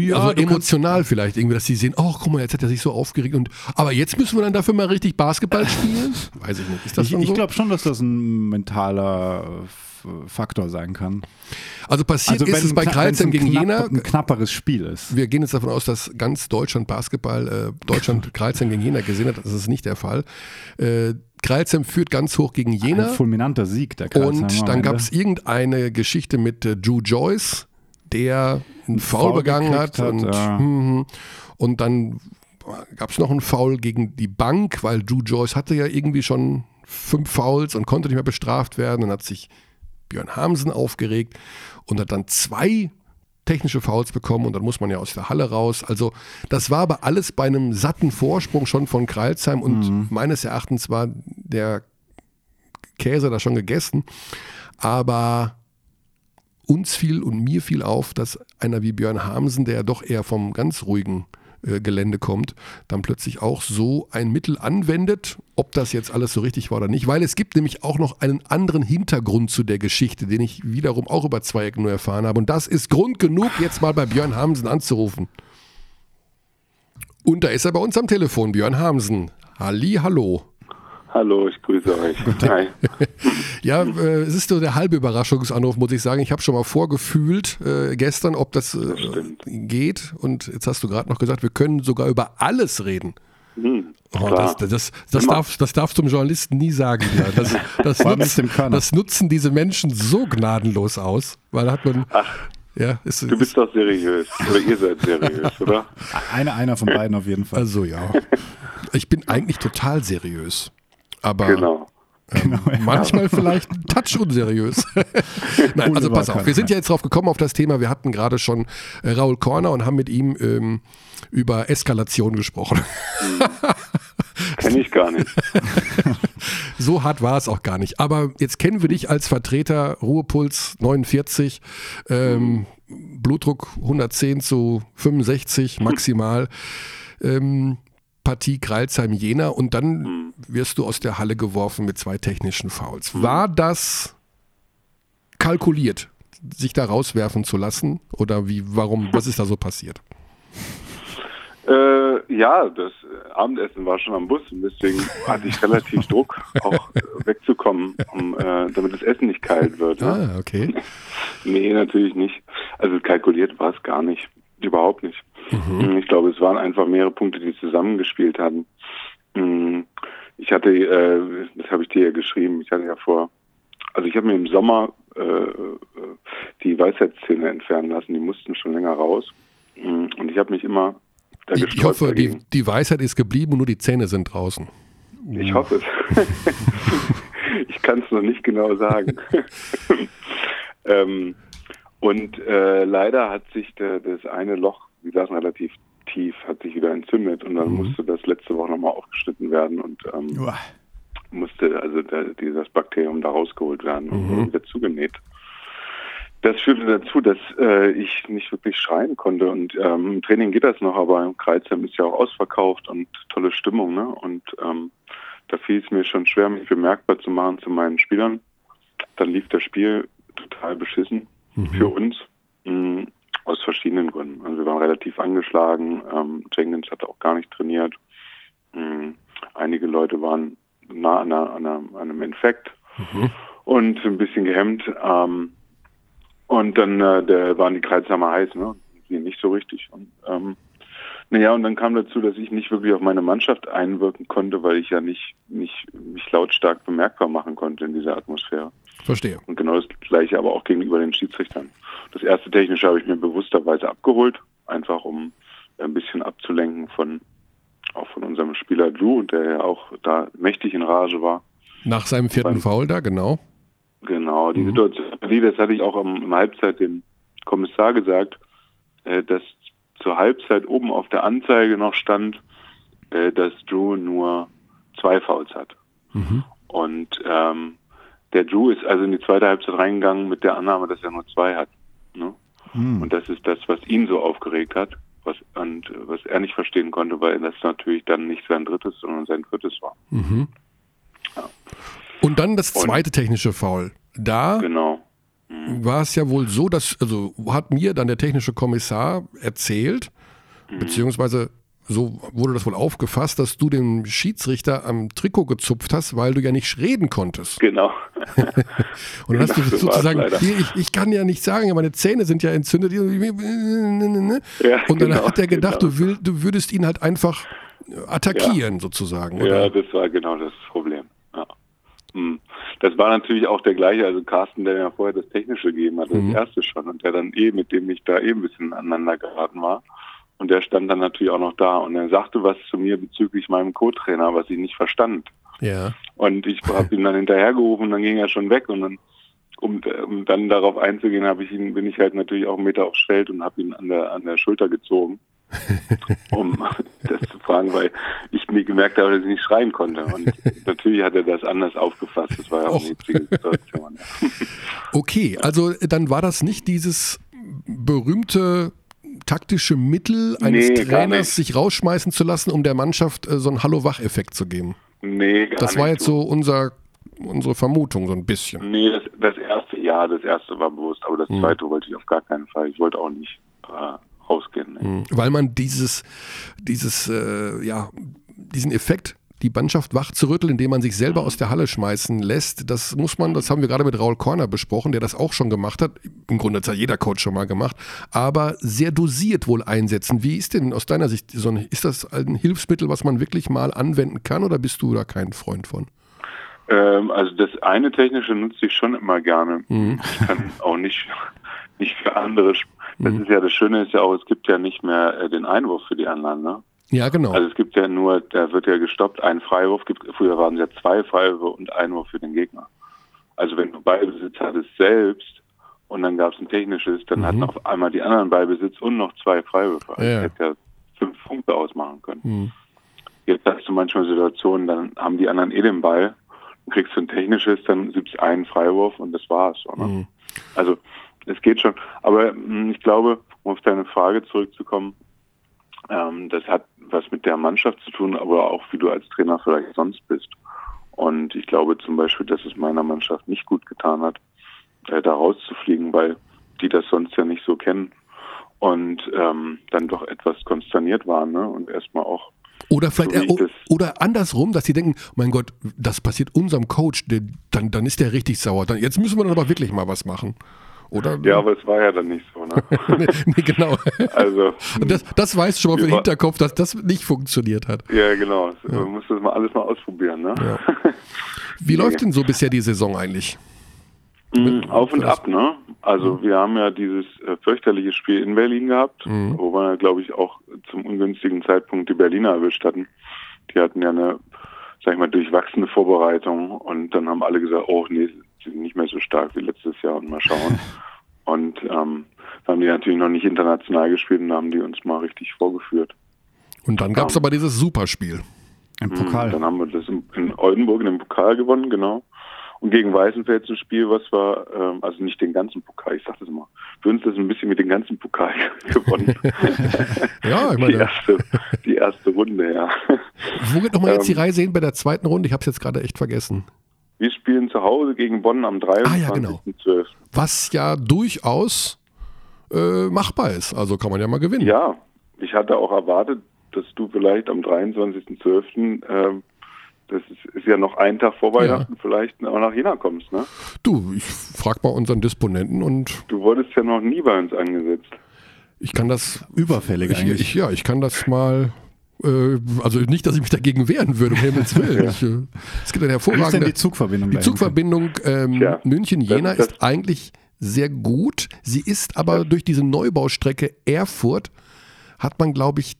Ja, also du kannst- emotional vielleicht irgendwie, dass sie sehen, oh, guck mal, jetzt hat er sich so aufgeregt und aber jetzt müssen wir dann dafür mal richtig Basketball spielen? Weiß ich nicht. Ist das Ich, schon ich so? glaube schon, dass das ein mentaler äh, Faktor sein kann. also passiert ist es bei Kreilsheim gegen knapp- Jena. ein knapperes Spiel ist. Wir gehen jetzt davon aus, dass ganz Deutschland Basketball, äh, Deutschland Kreilsheim gegen Jena gesehen hat. Das ist nicht der Fall. Äh, Kreilsheim führt ganz hoch gegen Jena. Ein fulminanter Sieg der Kreilsheimer Und dann gab es irgendeine Geschichte mit äh, Drew Joyce, der einen Foul, Foul begangen hat. hat, und, ja. mhm. und dann gab es noch einen Foul gegen die Bank, weil Drew Joyce hatte ja irgendwie schon fünf Fouls und konnte nicht mehr bestraft werden. Dann hat sich Björn Hamsen aufgeregt und hat dann zwei technische Fouls bekommen und dann muss man ja aus der Halle raus. Also das war aber alles bei einem satten Vorsprung schon von Kreilsheim und Mhm. meines Erachtens war der Käse da schon gegessen. Aber uns fiel und mir fiel auf, dass einer wie Björn Hamsen, der doch eher vom ganz ruhigen äh, Gelände kommt, dann plötzlich auch so ein Mittel anwendet, ob das jetzt alles so richtig war oder nicht, weil es gibt nämlich auch noch einen anderen Hintergrund zu der Geschichte, den ich wiederum auch über zwei Ecken nur erfahren habe. Und das ist Grund genug, jetzt mal bei Björn Hamsen anzurufen. Und da ist er bei uns am Telefon, Björn Hamsen. Halli, hallo. Hallo, ich grüße euch. Hi. Ja, äh, es ist so der halbe Überraschungsanruf, muss ich sagen. Ich habe schon mal vorgefühlt äh, gestern, ob das, äh, stimmt. geht. Und jetzt hast du gerade noch gesagt, wir können sogar über alles reden. Hm. Oh, das, das, das, darf, das darfst du einem Journalisten nie sagen. Das, das, nutzt, dem das nutzen diese Menschen so gnadenlos aus, weil hat man. ja, ist, Du bist doch seriös. Oder ihr seid seriös, oder? Einer, einer von beiden auf jeden Fall. also ja. Ich bin eigentlich total seriös. Aber Genau. Genau, ja. manchmal vielleicht ein Touch unseriös. Nein, also pass auf, wir sind ja jetzt drauf gekommen auf das Thema. Wir hatten gerade schon äh, Raul Korner und haben mit ihm ähm, über Eskalation gesprochen. Kenne ich gar nicht. So hart war es auch gar nicht. Aber jetzt kennen wir dich als Vertreter, Ruhepuls 49, ähm, Blutdruck 110 zu 65 maximal, ähm, Partie Kreilsheim-Jena und dann wirst du aus der Halle geworfen mit zwei technischen Fouls. War das kalkuliert, sich da rauswerfen zu lassen? Oder wie, warum, was ist da so passiert? Äh, ja, das Abendessen war schon am Bus und deswegen hatte ich relativ Druck, auch wegzukommen, um, äh, damit das Essen nicht kalt wird. ne? Ah, okay. Nee, natürlich nicht. Also kalkuliert war es gar nicht. Überhaupt nicht. Ich glaube, es waren einfach mehrere Punkte, die zusammengespielt hatten. Mm, Ich hatte, äh, das habe ich dir ja geschrieben, ich hatte ja vor, also ich habe mir im Sommer äh, äh, die Weisheitszähne entfernen lassen, die mussten schon länger raus. Mm, Und ich habe mich immer da Ich, ich hoffe, die, die Weisheit ist geblieben und nur die Zähne sind draußen. Ich hoffe es. ich kann es noch nicht genau sagen. ähm, und äh, leider hat sich der, das eine Loch, wir saßen relativ tief, hat sich wieder entzündet und dann musste das letzte Woche nochmal aufgeschnitten werden und ähm, Uah. musste also der, dieses Bakterium da rausgeholt werden und wieder zugenäht. Das führte dazu, dass äh, ich nicht wirklich schreien konnte. Und ähm, im Training geht das noch, aber im Kreuzheim ist ja auch ausverkauft und tolle Stimmung. Ne? Und ähm, da fiel es mir schon schwer, mich bemerkbar zu machen zu meinen Spielern. Dann lief das Spiel total beschissen für uns. mh, aus verschiedenen Gründen. Also wir waren relativ angeschlagen. Ähm, Jenkins hatte auch gar nicht trainiert. Mh, einige Leute waren nah an, einer, an, einer, an einem Infekt und ein bisschen gehemmt. Ähm, und dann äh, der, waren die Kreuzhammer heiß, ne? Die nicht so richtig. Und, ähm, naja, und dann kam dazu, dass ich nicht wirklich auf meine Mannschaft einwirken konnte, weil ich ja nicht, nicht mich lautstark bemerkbar machen konnte in dieser Atmosphäre. Verstehe. Und genau das gleiche aber auch gegenüber den Schiedsrichtern. Das erste technische habe ich mir bewussterweise abgeholt, einfach um ein bisschen abzulenken von auch von unserem Spieler Drew, der ja auch da mächtig in Rage war. Nach seinem vierten Beim- Foul da, genau. Genau, die Situation, die, das hatte ich auch am, im Halbzeit dem Kommissar gesagt, äh, dass zur Halbzeit oben auf der Anzeige noch stand, äh, dass Drew nur zwei Fouls hat. Und ähm, der Drew ist also in die zweite Halbzeit reingegangen mit der Annahme, dass er nur zwei hat. Ne? Und das ist das, was ihn so aufgeregt hat, was und was er nicht verstehen konnte, weil das natürlich dann nicht sein drittes, sondern sein viertes war. Und dann das Und- zweite technische Foul. Da Genau. war es ja wohl so, dass, also hat mir dann der technische Kommissar erzählt, beziehungsweise so wurde das wohl aufgefasst, dass du den Schiedsrichter am Trikot gezupft hast, weil du ja nicht reden konntest. Genau. Und dann hast du Genau, sozusagen, hier, ich, ich kann ja nicht sagen, meine Zähne sind ja entzündet. Ja, Und dann genau, hat er gedacht, genau. du, will, du würdest ihn halt einfach attackieren, sozusagen. Oder? Ja, das war genau das Problem. Ja. Hm. Das war natürlich auch der gleiche, also Carsten, der ja vorher das Technische gegeben hat, das erste schon, und der dann eh, mit dem ich da eh ein bisschen aneinander geraten war. Und der stand dann natürlich auch noch da und er sagte was zu mir bezüglich meinem Co-Trainer, was ich nicht verstand. ja. Und ich habe ihn dann hinterhergerufen und dann ging er schon weg und dann, um, um dann darauf einzugehen, habe ich ihn, bin ich halt natürlich auch einen Meter aufs Feld und habe ihn an der an der Schulter gezogen, um das zu fragen, weil ich mir gemerkt habe, dass ich nicht schreien konnte. Und natürlich hat er das anders aufgefasst. Das war ja auch eine hitzige Situation. Okay, also dann war das nicht dieses berühmte taktische Mittel eines Nee, Trainers, sich rausschmeißen zu lassen, um der Mannschaft äh, so einen Hallo-Wach-Effekt zu geben. Nee, gar Das war jetzt so unser, unsere Vermutung, so ein bisschen. Nee, das, das erste ja, das erste war bewusst, aber das zweite wollte ich auf gar keinen Fall. Ich wollte auch nicht äh, rausgehen. Nee. Weil man dieses, dieses, äh, ja, diesen Effekt die Mannschaft wach zu rütteln, indem man sich selber aus der Halle schmeißen lässt. Das muss man, das haben wir gerade mit Raul Korner besprochen, der das auch schon gemacht hat. Im Grunde hat es ja jeder Coach schon mal gemacht, aber sehr dosiert wohl einsetzen. Wie ist denn aus deiner Sicht so ein, ist das ein Hilfsmittel, was man wirklich mal anwenden kann oder bist du da kein Freund von? Ähm, also das eine technische nutze ich schon immer gerne. Mhm. Ich kann auch nicht, nicht für andere. Das mhm. ist ja das Schöne ist ja auch, es gibt ja nicht mehr äh, den Einwurf für die anderen, ne? Ja, genau. Also es gibt ja nur, da wird ja gestoppt, ein Freiwurf, gibt, früher waren es ja zwei Freiwürfe und Einwurf für den Gegner. Also wenn du Ballbesitz hattest selbst und dann gab es ein technisches, dann mhm. hatten auf einmal die anderen Ballbesitz und noch zwei Freiwürfe. Also ja. hätte ja fünf Punkte ausmachen können. Mhm. Jetzt hast du manchmal Situationen, dann haben die anderen eh den Ball, kriegst du ein technisches, dann gibt es einen Freiwurf und das war's. Mhm. Also es geht schon. Aber hm, ich glaube, um auf deine Frage zurückzukommen, ähm, das hat was mit der Mannschaft zu tun, aber auch wie du als Trainer vielleicht sonst bist. Und ich glaube zum Beispiel, dass es meiner Mannschaft nicht gut getan hat, äh, da rauszufliegen, weil die das sonst ja nicht so kennen und ähm, dann doch etwas konsterniert waren ne? und erstmal auch oder vielleicht so oder andersrum, dass sie denken, mein Gott, das passiert unserem Coach, der, dann, dann ist der richtig sauer. Dann, jetzt müssen wir dann aber wirklich mal was machen. Oder? Ja, aber es war ja dann nicht so, ne? nee, nee, genau. Also, das, das weißt du schon mal für den Hinterkopf, dass das nicht funktioniert hat. Ja, genau. Ja. Man muss das mal alles mal ausprobieren, ne? Ja. Wie läuft denn so bisher die Saison eigentlich? Mhm, auf und ab, ne? Also mhm. wir haben ja dieses äh, fürchterliche Spiel in Berlin gehabt, mhm. wo wir, glaube ich, auch zum ungünstigen Zeitpunkt die Berliner erwischt hatten. Die hatten ja eine, sag ich mal, durchwachsene Vorbereitung und dann haben alle gesagt, oh nee, nicht mehr so stark wie letztes Jahr und mal schauen. und ähm, haben die natürlich noch nicht international gespielt und haben die uns mal richtig vorgeführt. Und dann gab es ähm, aber dieses Superspiel. Im Pokal. Dann haben wir das in Oldenburg in dem Pokal gewonnen, genau. Und gegen Weißenfels ein Spiel, was war, ähm, also nicht den ganzen Pokal, ich sag das immer, für uns das ein bisschen mit dem ganzen Pokal gewonnen. ja, ich meine. Die erste, die erste Runde, ja. Wo geht nochmal jetzt die ähm, Reise hin bei der zweiten Runde? Ich habe es jetzt gerade echt vergessen. Wir spielen zu Hause gegen Bonn am 23.12. Ah, ja, genau. Was ja durchaus äh, machbar ist. Also kann man ja mal gewinnen. Ja, ich hatte auch erwartet, dass du vielleicht am 23.12. Äh, das ist, ist, ja noch ein Tag vor Weihnachten, ja. vielleicht auch nach Jena kommst, ne? Du, ich frag mal unseren Disponenten und. Du wurdest ja noch nie bei uns angesetzt. Ich kann das. Überfällig ich, eigentlich. Ich, ja, ich kann das mal. Äh, also nicht, dass ich mich dagegen wehren würde, um Himmels Willen. ja. ich, äh, es gibt eine hervorragende. Wie ist die Zugverbindung? Die Zugverbindung ähm, ja. München-Jena ist eigentlich sehr gut. Sie ist aber durch diese Neubaustrecke Erfurt hat man, glaube ich,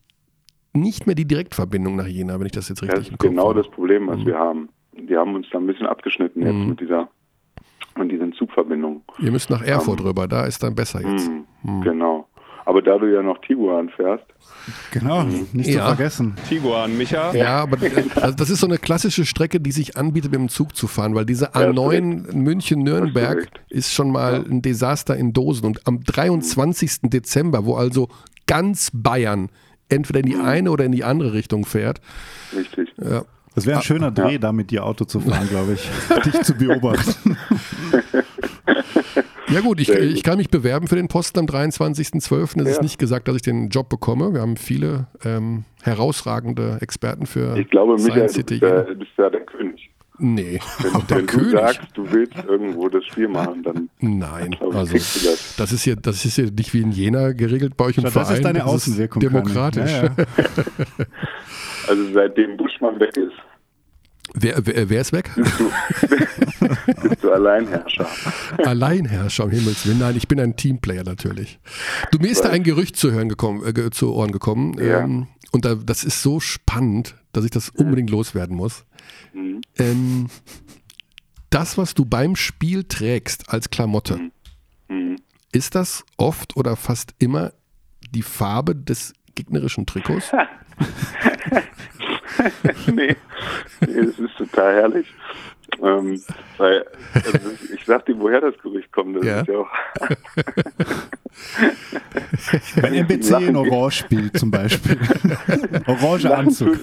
nicht mehr die Direktverbindung nach Jena, wenn ich das jetzt richtig das im Kopf genau habe. das Problem, was mhm. wir haben. Die haben uns da ein bisschen abgeschnitten jetzt mhm. mit dieser mit diesen Zugverbindungen. Ihr müsst nach Erfurt um, rüber, da ist dann besser jetzt. Mhm. mhm. Genau. Aber da du ja noch Tiguan fährst. Genau, mhm. nicht ja. zu vergessen. Tiguan, Micha. Ja, aber also das ist so eine klassische Strecke, die sich anbietet, mit dem Zug zu fahren, weil diese A9 München-Nürnberg ist schon mal ein Desaster in Dosen. Und am 23. Dezember, wo also ganz Bayern entweder in die eine oder in die andere Richtung fährt. Richtig. Ja. Das wäre ein schöner Dreh, ja. da mit dir Auto zu fahren, glaube ich. Dich zu beobachten. Ja gut, ich, ich kann mich bewerben für den Posten am 23.12. Es ja. ist nicht gesagt, dass ich den Job bekomme. Wir haben viele ähm, herausragende Experten für Ich glaube, Michael, du bist, ja, bist ja der König. Nee, wenn, der wenn König. du sagst, du willst irgendwo das Spiel machen, dann Nein, also das. das. ist hier, das ist hier nicht wie in Jena geregelt bei euch im das Verein. Das ist deine Außenwirkung. demokratisch. Ja, ja. also seitdem Buschmann weg ist. Wer, wer, wer ist weg? Bist du, bist du Alleinherrscher. Alleinherrscher, um Himmels Willen. Nein, ich bin ein Teamplayer natürlich. Du, mir ist da ein Gerücht zu hören gekommen, äh, zu Ohren gekommen. Ja. Ähm, und da, das ist so spannend, dass ich das unbedingt loswerden muss. Mhm. Ähm, das, was du beim Spiel trägst als Klamotte, mhm. Mhm. ist das oft oder fast immer die Farbe des gegnerischen Trikots? nee. nee, das ist total herrlich. Ähm, weil, also ich sag dir, woher das Gerücht kommt. Das ja. ist ja auch Wenn MBC in Orange spielt zum Beispiel. Orange Anzug.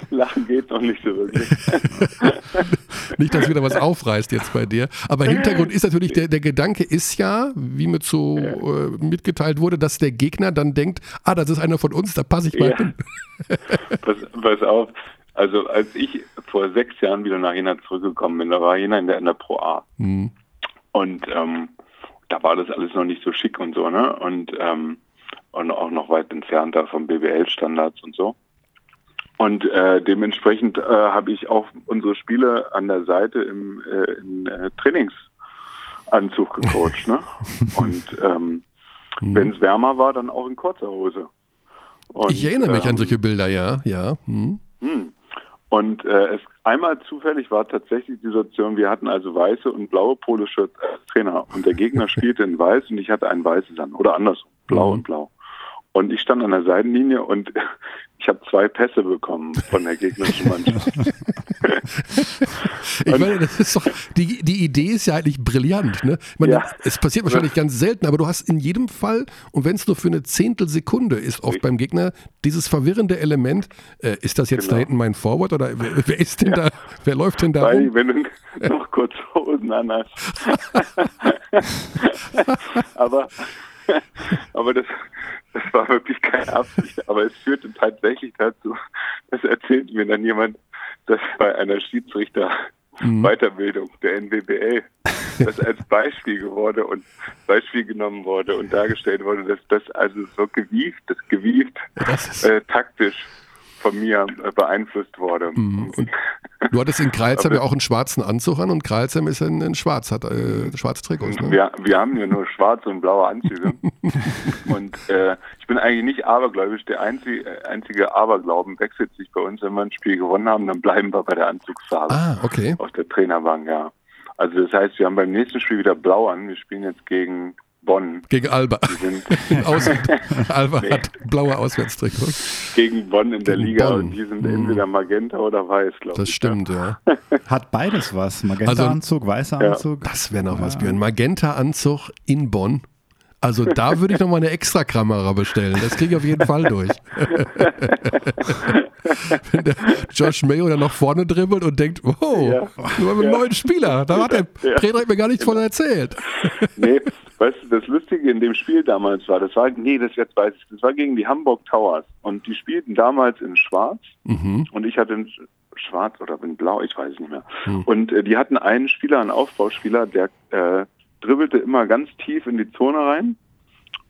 Lachen geht noch nicht so wirklich. nicht, dass wieder was aufreißt jetzt bei dir. Aber Hintergrund ist natürlich, der, der Gedanke ist ja, wie mir so äh, mitgeteilt wurde, dass der Gegner dann denkt, ah, das ist einer von uns, da passe ich mal ja. hin. pass, pass auf, Also als ich vor sechs Jahren wieder nach Jena zurückgekommen bin, da war Jena in der, in der Pro A. Mhm. Und ähm, da war das alles noch nicht so schick und so, ne? Und, ähm, und auch noch weit entfernt da vom BWL-Standards und so. Und äh, dementsprechend äh, habe ich auch unsere Spiele an der Seite im, äh, im äh, Trainingsanzug gecoacht. ne? Und ähm, wenn es wärmer war, dann auch in kurzer Hose. Und, ich erinnere mich ähm, an solche Bilder, ja, ja. Hm. hm. Und äh, es einmal zufällig war tatsächlich die Situation, wir hatten also weiße und blaue Poloshirts als Trainer und der Gegner spielte in weiß und ich hatte ein weißes an oder andersrum, blau Mhm. und blau. Und ich stand an der Seitenlinie und ich habe zwei Pässe bekommen von der gegnerischen Mannschaft. Ich meine, das ist doch, die, die Idee ist ja eigentlich brillant. Ne? Ich meine, Ja. Es passiert wahrscheinlich ganz selten, aber du hast in jedem Fall, und wenn es nur für eine Zehntelsekunde ist, oft beim Gegner dieses verwirrende Element, äh, ist das jetzt da Genau. hinten mein Forward oder wer, wer ist denn da, wer läuft denn da Weil, rum? wenn du noch kurz Hosen an hast. aber aber das, das war wirklich keine Absicht. Aber es führte tatsächlich dazu, das erzählte mir dann jemand, dass bei einer Schiedsrichter Weiterbildung der NWBL das als Beispiel wurde und Beispiel genommen wurde und dargestellt wurde, dass das also so gewieft, das gewieft äh, taktisch von mir äh, beeinflusst wurde. Und, Du hattest in Kreilsheim ja auch einen schwarzen Anzug an und Kreilsheim ist in, in schwarz, hat äh, schwarze Trikots. Ne? Wir, wir haben ja nur schwarze und blaue Anzüge. und äh, ich bin eigentlich nicht abergläubisch. Der einzige, äh, einzige Aberglauben wechselt sich bei uns, wenn wir ein Spiel gewonnen haben, dann bleiben wir bei der Anzugsfarbe Ah, okay. auf der Trainerbank, ja. Also das heißt, wir haben beim nächsten Spiel wieder blau an. Wir spielen jetzt gegen Bonn. Gegen Alba. Alba Nee. hat blaue Auswärtstrikots. gegen Bonn in der Gegen Liga Bonn. und die sind Mhm. entweder magenta oder weiß, glaube Das ich. stimmt, ja. Hat beides was. Also- Magenta-Anzug, weißer Ja. Anzug. Das wäre noch was, Björn. Magenta-Anzug in Bonn. Also da würde ich noch mal eine extra Kamera bestellen. Das kriege ich auf jeden Fall durch. Wenn der Josh Mayo dann noch vorne dribbelt und denkt, wow, Ja. wir haben einen Ja. neuen Spieler. Da hat der Ja. Trainer mir gar nichts von erzählt. Nee, weißt du, das Lustige in dem Spiel damals war, das war, nee, das jetzt weiß ich, das war gegen die Hamburg Towers und die spielten damals in Schwarz Mhm. und ich hatte in Sch- Schwarz oder in Blau, ich weiß es nicht mehr. Hm. Und äh, die hatten einen Spieler, einen Aufbauspieler, der äh, dribbelte immer ganz tief in die Zone rein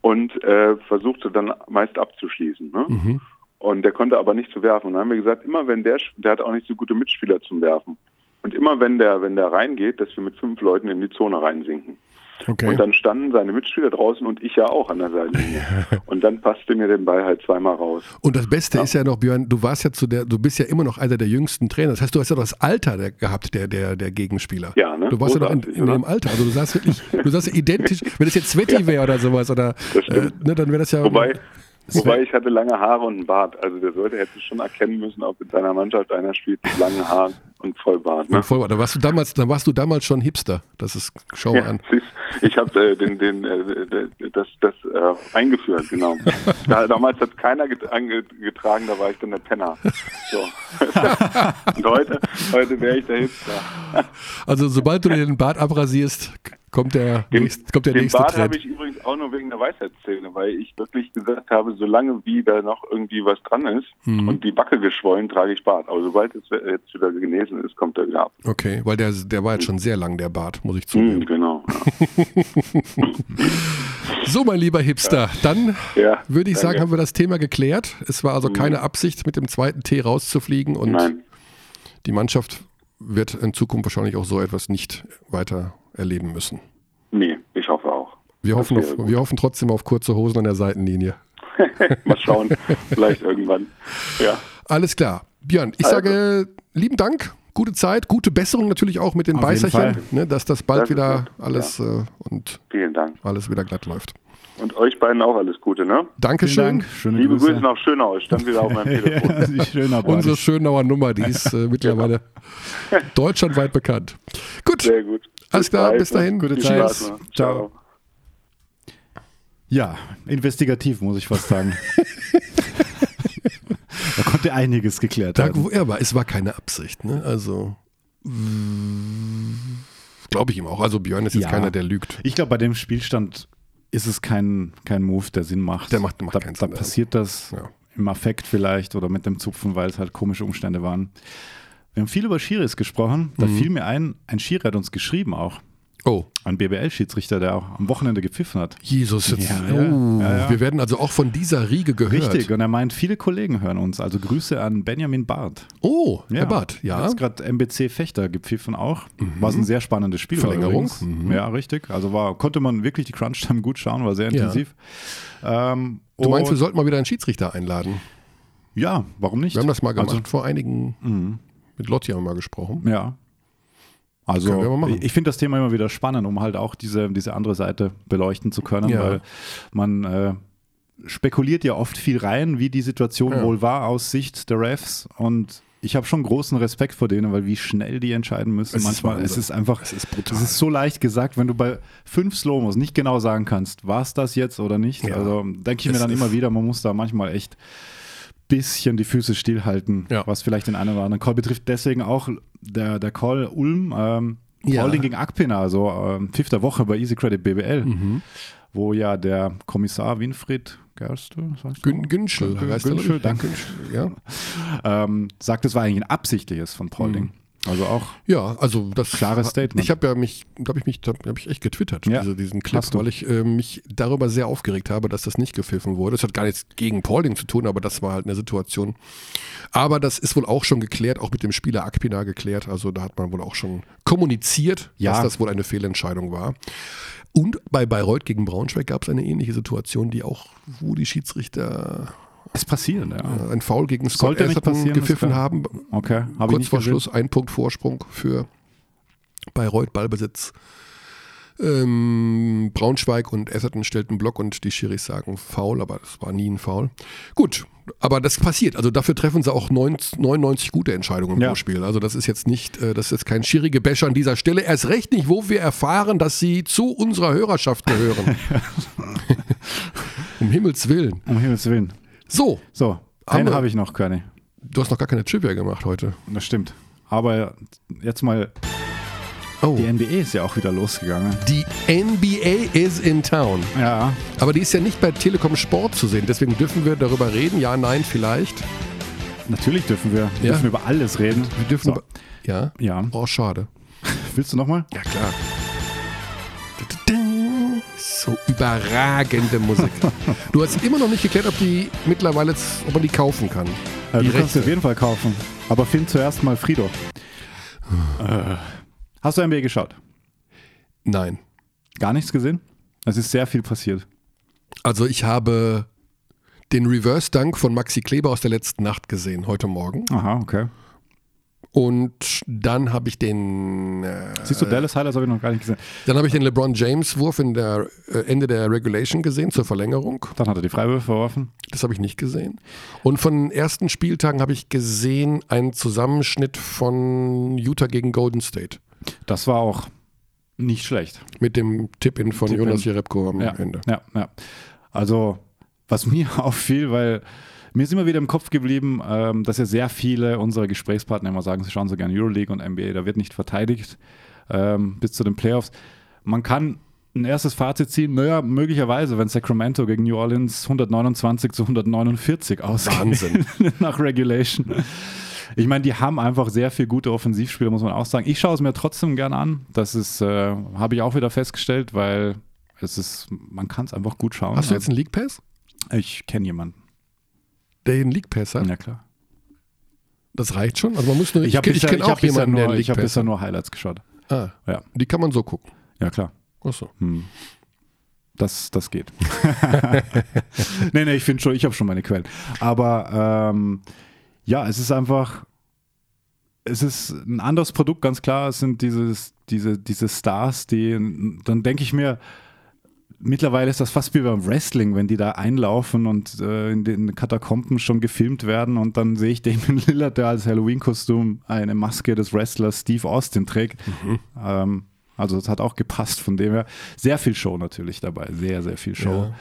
und äh, versuchte dann meist abzuschließen. Ne? Mhm. Und der konnte aber nicht zu werfen. Und dann haben wir gesagt, immer wenn der, der hat auch nicht so gute Mitspieler zum Werfen. Und immer wenn der, wenn der reingeht, dass wir mit fünf Leuten in die Zone reinsinken. Okay. Und dann standen seine Mitspieler draußen und ich ja auch an der Seitenlinie. und dann passte mir den Ball halt zweimal raus. Und das Beste ist ja noch, Björn, du warst ja zu der, du bist ja immer noch einer der jüngsten Trainer. Das heißt, du hast ja doch das Alter der, gehabt, der, der, der Gegenspieler. Ja, ne? Du warst ja noch in, Großartig, in dem Alter. Also du sahst wirklich, du sahst ja identisch, wenn das jetzt Sveti wäre oder sowas, oder äh, ne, dann wäre das ja. Wobei, wobei ich hatte lange Haare und einen Bart. Also der sollte hätte schon erkennen müssen, ob in seiner Mannschaft einer spielt mit langen Haaren und Vollbart. Ne? Und voll, da warst du damals, da warst du damals schon Hipster. Das ist, schau mal Ja, an. siehst, ich habe äh, den, den, äh, das, das äh, eingeführt, genau. Da, damals hat keiner getragen, da war ich dann der Penner. So. Und heute, heute wäre ich der Hipster. Also sobald du dir den Bart abrasierst, kommt der, Den, nächst, kommt der den nächste Bart habe ich übrigens auch nur wegen der Weisheitszähne, weil ich wirklich gesagt habe, solange wie da noch irgendwie was dran ist Mhm. und die Backe geschwollen, trage ich Bart. Aber sobald es jetzt wieder genesen ist, kommt er wieder ab. Okay, weil der, der war jetzt schon sehr lang, der Bart, muss ich Mhm, zugeben. genau. Ja. So, mein lieber Hipster, dann Ja, würde ich sagen, danke. haben wir das Thema geklärt. Es war also keine Absicht, mit dem zweiten T rauszufliegen und Nein. die Mannschaft wird in Zukunft wahrscheinlich auch so etwas nicht weiter erleben müssen. Nee, ich hoffe auch. Wir hoffen, auf, wir hoffen trotzdem auf kurze Hosen an der Seitenlinie. Mal schauen, vielleicht irgendwann. Ja. Alles klar. Björn, ich Also. sage lieben Dank, gute Zeit, gute Besserung natürlich auch mit den Auf Beißerchen, ne, dass das bald Das wieder alles äh, und Vielen Dank. alles wieder glatt läuft. Und euch beiden auch alles Gute, ne? Dankeschön. Dank. Schöne Liebe Grüße. Grüße nach Schönau, stand wieder auf meinem Telefon. ja. Unsere Schönauer Nummer, die ist äh, mittlerweile deutschlandweit bekannt. Gut, Sehr gut. alles klar, bis dahin. ne? Gute Zeit. Spaß noch. Ciao. Ja, investigativ, muss ich fast sagen. da konnte einiges geklärt Da, werden. wo er war, es war keine Absicht. Ne? Also glaube ich ihm auch. Also Björn ist jetzt Ja. keiner, der lügt. Ich glaube, bei dem Spielstand ist es kein, kein Move, der Sinn macht. Der macht- macht da, keinen da Sinn, ja. passiert das. Ja. im Affekt vielleicht oder mit dem Zupfen, weil es halt komische Umstände waren. Wir haben viel über Schiris gesprochen. Da fiel mir ein, ein Schiri hat uns geschrieben auch. Oh, Ein BBL-Schiedsrichter, der auch am Wochenende gepfiffen hat. Jesus. Jetzt, Ja, oh, ja, ja. Wir werden also auch von dieser Riege gehört. Richtig, und er meint, viele Kollegen hören uns. Also Grüße an Benjamin Barth. Oh, Herr Barth, Er ja. Mhm. hat gerade MBC Fechter gepfiffen auch. War ein sehr spannendes Spiel. Verlängerung. Mhm. Ja, richtig. Also war, konnte man wirklich die Crunch-Time gut schauen, war sehr Ja. intensiv. Ähm, Du meinst, wir sollten mal wieder einen Schiedsrichter einladen? Ja, warum nicht? Wir haben das mal gemacht Also, vor einigen. Mit Lotti haben wir mal gesprochen. ja. Also ich, finde das Thema immer wieder spannend, um halt auch diese, diese andere Seite beleuchten zu können, Ja. weil man äh, spekuliert ja oft viel rein, wie die Situation Ja. wohl war aus Sicht der Refs und ich habe schon großen Respekt vor denen, weil wie schnell die entscheiden müssen. Es ist Manchmal, es Wahnsinn. ist einfach, Es ist brutal. es ist so leicht gesagt, wenn du bei fünf Slomos nicht genau sagen kannst, war es das jetzt oder nicht. Ja. Also denke ich mir Es dann ist- immer wieder, man muss da manchmal echt bisschen die Füße stillhalten, Ja. was vielleicht den einen oder anderen Call betrifft. Deswegen auch der, der Call Ulm, ähm, Ja. Holding gegen Akpina, also ähm, fünfter Woche bei Easy Credit BBL, Mhm. wo ja der Kommissar Winfried Gerstl? Gün, Günschel, danke. Günschel, Ja. ähm, sagt, es war eigentlich ein absichtliches von Paulding. Mhm. Also auch ja, also das Klares Statement. Ich habe ja mich, glaube ich, mich, habe ich echt getwittert, Ja, diese, diesen Clip, weil ich äh, mich darüber sehr aufgeregt habe, dass das nicht gepfiffen wurde. Es hat gar nichts gegen Paulding zu tun, aber das war halt eine Situation. Aber das ist wohl auch schon geklärt, auch mit dem Spieler Akpina geklärt. Also da hat man wohl auch schon kommuniziert, Ja. dass das wohl eine Fehlentscheidung war. Und bei Bayreuth gegen Braunschweig gab es eine ähnliche Situation, die auch, wo die Schiedsrichter es passieren, ja. äh, ein Foul gegen Scott Sollte Atherton ist gepfiffen haben. Okay, ich Kurz vor gesehen. Schluss ein Punkt Vorsprung für Bayreuth, Ballbesitz. Ähm, Braunschweig und Esserton stellten Block und die Schiris sagen Foul, aber das war nie ein Foul. Gut, aber das passiert. Also dafür treffen sie auch 90, 99 gute Entscheidungen Ja. pro Spiel. Also das ist jetzt nicht, äh, das ist jetzt kein schierige Bäscher an dieser Stelle. Erst recht nicht, wo wir erfahren, dass sie zu unserer Hörerschaft gehören. um Himmels Willen. Um Himmels Willen. So, So, einen wir- habe ich noch, Körny. du hast noch gar keine Trivia gemacht heute. Das stimmt. Aber jetzt mal, Oh. die NBA ist ja auch wieder losgegangen. Die NBA is in town. Ja, Aber die ist ja nicht bei Telekom Sport zu sehen. Deswegen dürfen wir darüber reden. Ja, nein, vielleicht. natürlich dürfen wir, Ja. dürfen wir über alles reden. Wir dürfen. So, Ja. ja. Oh, schade. Willst du nochmal? Ja, klar. So überragende Musik. Du hast immer noch nicht geklärt, ob die mittlerweile, ob man die kaufen kann. Äh, Die du kannst sie Rechte. auf jeden Fall kaufen. Aber film zuerst mal Frido. äh, hast du NBA geschaut? Nein. Gar nichts gesehen? Es ist sehr viel passiert. Also ich habe den Reverse Dunk von Maxi Kleber aus der letzten Nacht gesehen, heute Morgen. Aha, okay. Und dann habe ich den äh, Siehst du, Dallas Highlights habe ich noch gar nicht gesehen. Dann habe ich den LeBron James Wurf in der äh, Ende der Regulation gesehen zur Verlängerung. Dann hat er die Freiwürfe verworfen. Das habe ich nicht gesehen. Und von den ersten Spieltagen habe ich gesehen einen Zusammenschnitt von Utah gegen Golden State Das war auch nicht schlecht. mit dem Tip-In von Tip-In. Jonas Jerebko am Ja, Ende. ja, ja. Also, was mir auffiel, weil mir ist immer wieder im Kopf geblieben, ähm, dass ja sehr viele unserer Gesprächspartner immer sagen, sie schauen so gerne Euroleague und NBA, da wird nicht verteidigt ähm, bis zu den Playoffs. Man kann ein erstes Fazit ziehen, naja, möglicherweise, wenn Sacramento gegen New Orleans 129 zu 149 ausgeht. Wahnsinn. nach Regulation. Ich meine, die haben einfach sehr viel gute Offensivspieler, muss man auch sagen. Ich schaue es mir trotzdem gerne an. Das ist, äh, habe ich auch wieder festgestellt, weil es ist, man kann es einfach gut schauen. Hast du jetzt einen League Pass? ich kenne jemanden. Der einen League Pass hat? Ja, klar. Das reicht schon? Also man muss nur, Ich habe ich kenne ich hab bisher, nur, einen ich hab bisher nur Highlights geschaut. Ah, Ja. die kann man so gucken. Ja, klar. Achso. Hm. Das, das geht. nee, nee, ich finde schon, ich habe schon meine Quellen. Aber ähm, ja, es ist einfach, es ist ein anderes Produkt, ganz klar. Es sind dieses, diese, diese Stars, die, dann denke ich mir, mittlerweile ist das fast wie beim Wrestling, wenn die da einlaufen und äh, in den Katakomben schon gefilmt werden und dann sehe ich Damon Lillard, der als Halloween-Kostüm eine Maske des Wrestlers Steve Austin trägt. Ähm, also es hat auch gepasst von dem her. Sehr viel Show natürlich dabei, sehr, sehr viel Show. Ja.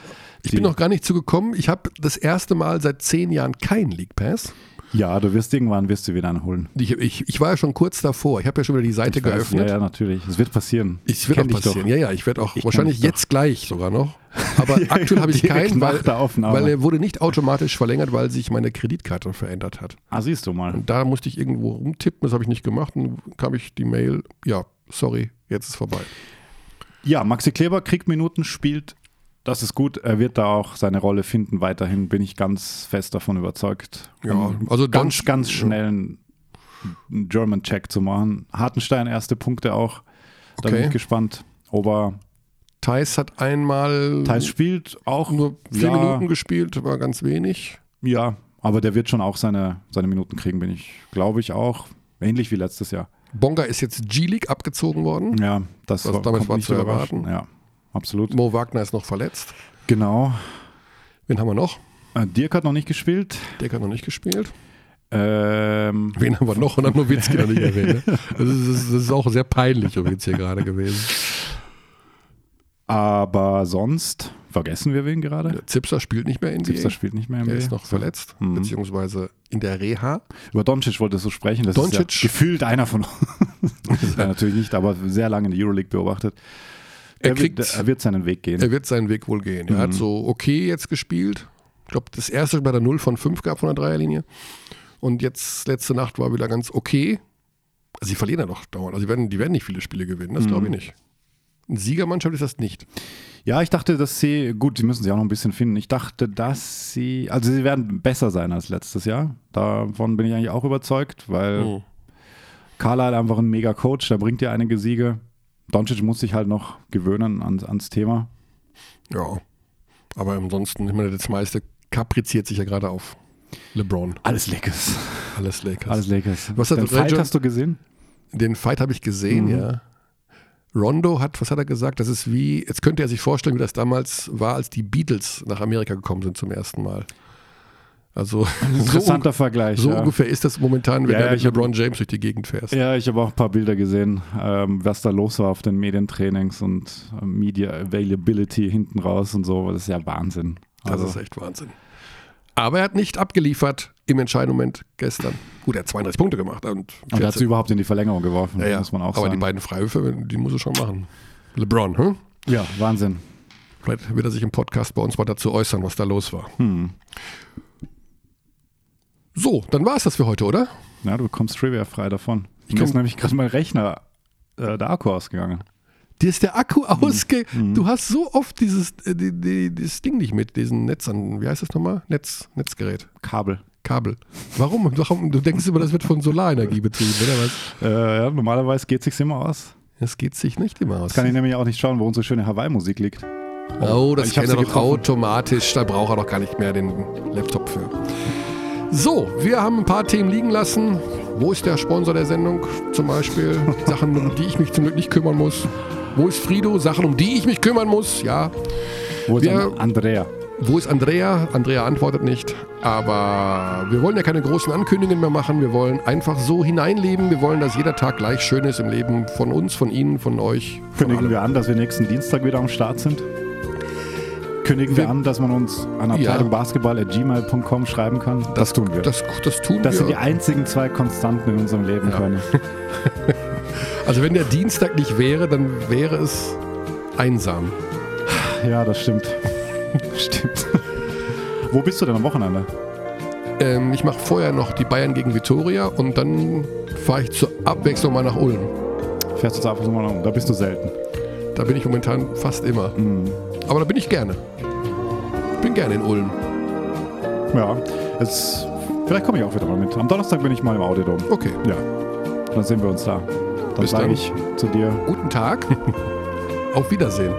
Ich bin noch gar nicht zugekommen. Ich habe das erste Mal seit zehn Jahren keinen League Pass. Ja, du wirst irgendwann wirst du wieder einen holen. Ich, ich, ich war ja schon kurz davor. Ich habe ja schon wieder die Seite Ich weiß, geöffnet. Ja, ja, natürlich. Es wird passieren. Es wird auch passieren. Ja, ja, ich werde auch wahrscheinlich jetzt gleich sogar noch. Aber Ja, aktuell habe ich keinen, weil, weil er wurde nicht automatisch verlängert, weil sich meine Kreditkarte verändert hat. Ah, siehst du mal. Und da musste ich irgendwo rumtippen, das habe ich nicht gemacht. Und dann kam ich die Mail, ja, sorry, jetzt ist vorbei. Ja, Maxi Kleber kriegt Minuten, spielt. Das ist gut. Er wird da auch seine Rolle finden. Weiterhin bin ich ganz fest davon überzeugt. Ja, Um also ganz, Don- ganz schnell einen German Check zu machen. Hartenstein erste Punkte auch. Da bin Okay. ich gespannt. Aber Thais hat einmal Thais spielt auch nur vier ja, Minuten gespielt, war ganz wenig. Ja, aber der wird schon auch seine, seine Minuten kriegen, bin ich, glaube ich auch. Ähnlich wie letztes Jahr. Bonga ist jetzt G-League abgezogen worden. Ja, das Was war, kommt war nicht zu erwarten. Ja, absolut. Mo Wagner ist noch verletzt. Genau. Wen haben wir noch? Äh, Dirk hat noch nicht gespielt. Der hat noch nicht gespielt. Ähm, Wen haben wir noch? Und dann Nowitzki noch nicht erwähnt. Ne? Das, ist, das ist- das ist auch sehr peinlich übrigens hier gerade gewesen. aber sonst vergessen wir wen gerade. Der Zipser spielt nicht mehr in die. Zipser spielt nicht mehr im Der ist noch verletzt, Mhm. beziehungsweise in der Reha. Über Doncic wolltest du sprechen. Das Doncic- ist ja gefühlt einer von uns. ja, natürlich nicht, aber sehr lange in der Euroleague beobachtet. Er Er, kriegt- wird, er wird seinen Weg gehen. Er wird seinen Weg wohl gehen. Er Mhm. hat so okay jetzt gespielt. Ich glaube, das erste bei der 0 von 5 gab von der Dreierlinie. Und jetzt, letzte Nacht war wieder ganz okay. Also, sie verlieren ja doch dauernd. Also, die werden, die werden nicht viele Spiele gewinnen. Das Mhm. glaube ich nicht. Eine Siegermannschaft ist das nicht. Ja, ich dachte, dass sie, gut, sie müssen sie auch noch ein bisschen finden. Ich dachte, dass sie, also sie werden besser sein als letztes Jahr. Davon bin ich eigentlich auch überzeugt, weil. Carla hat einfach ein mega Coach, der bringt dir einige Siege. Doncic muss sich halt noch gewöhnen ans, ans Thema. Ja. Aber ansonsten, ich meine, das meiste kapriziert sich ja gerade auf LeBron. Alles Lakers. Alles Lakers. Alles Lakers. Was hat Den Fight hast du gesehen? Den Fight habe ich gesehen, Mhm. ja. Rondo hat, was hat er gesagt? Das ist wie, jetzt könnte er sich vorstellen, wie das damals war, als die Beatles nach Amerika gekommen sind zum ersten Mal. Also so, Interessanter Vergleich. so ja. ungefähr ist das momentan, wenn Ja, du mit LeBron James durch die Gegend fährst. Ja, ich habe auch ein paar Bilder gesehen, ähm, was da los war auf den Medientrainings und äh, Media Availability hinten raus und so. Das ist ja Wahnsinn. Das Also, ist echt Wahnsinn. Aber er hat nicht abgeliefert im entscheidenden Moment gestern. Gut, er hat 32 Punkte gemacht. Und und er hat 14 sie überhaupt in die Verlängerung geworfen, ja, muss man auch Aber sagen. die beiden Freiwürfe, die muss er schon machen. LeBron, hm? ja, Wahnsinn. Vielleicht wird er sich im Podcast bei uns mal dazu äußern, was da los war. Hm. So, dann war es das für heute, oder? Ja, du bekommst Trivia frei davon. Ich Mir ist nämlich gerade mein Rechner, äh, der Akku ausgegangen. Dir ist der Akku Mhm. ausge... Du hast so oft dieses, äh, die, die, dieses Ding nicht mit, diesen Netz an... Wie heißt das nochmal? Netz, Netzgerät. Kabel. Kabel. Warum? Warum? Du denkst immer, das wird von Solarenergie betrieben, oder was? Äh, ja, normalerweise geht es sich immer aus. Das geht sich nicht immer aus. Kann ich nämlich auch nicht schauen, wo unsere schöne Hawaii-Musik liegt. Oh, das Ich kennt er doch getroffen. automatisch. Da braucht er doch gar nicht mehr den Laptop für. So, wir haben ein paar Themen liegen lassen. Wo ist der Sponsor der Sendung zum Beispiel? Sachen, um die ich mich zum Glück nicht kümmern muss. Wo ist Frido? Sachen, um die ich mich kümmern muss. Ja. Wo ist Wir- An- Andrea? Wo ist Andrea? Andrea antwortet nicht. Aber wir wollen ja keine großen Ankündigungen mehr machen. Wir wollen einfach so hineinleben. Wir wollen, dass jeder Tag gleich schön ist im Leben von uns, von Ihnen, von euch. Von Kündigen allen. wir an, dass wir nächsten Dienstag wieder am Start sind? Kündigen wir, Wir- an, dass man uns an abteilungbasketball.gmail.com schreiben kann? Das, tun wir. Das, das tun Das wir. sind die einzigen zwei Konstanten in unserem Leben, Ja. Körny. Also wenn der Dienstag nicht wäre, dann wäre es einsam. Ja, das stimmt. stimmt. Wo bist du denn am Wochenende? Ähm, ich mache vorher noch die Bayern gegen Vitoria und dann fahre ich zur Abwechslung mal nach Ulm. Fährst du zu Abschluss mal um? Da bist du selten. Da bin ich momentan fast immer. Mhm. Aber da bin ich gerne. Ich bin gerne in Ulm. Ja, es, vielleicht komme ich auch wieder mal mit. Am Donnerstag bin ich mal im Audiodom. Okay, Ja, dann sehen wir uns da. Dann Bis sage dann. ich zu dir, guten Tag. Auf Wiedersehen.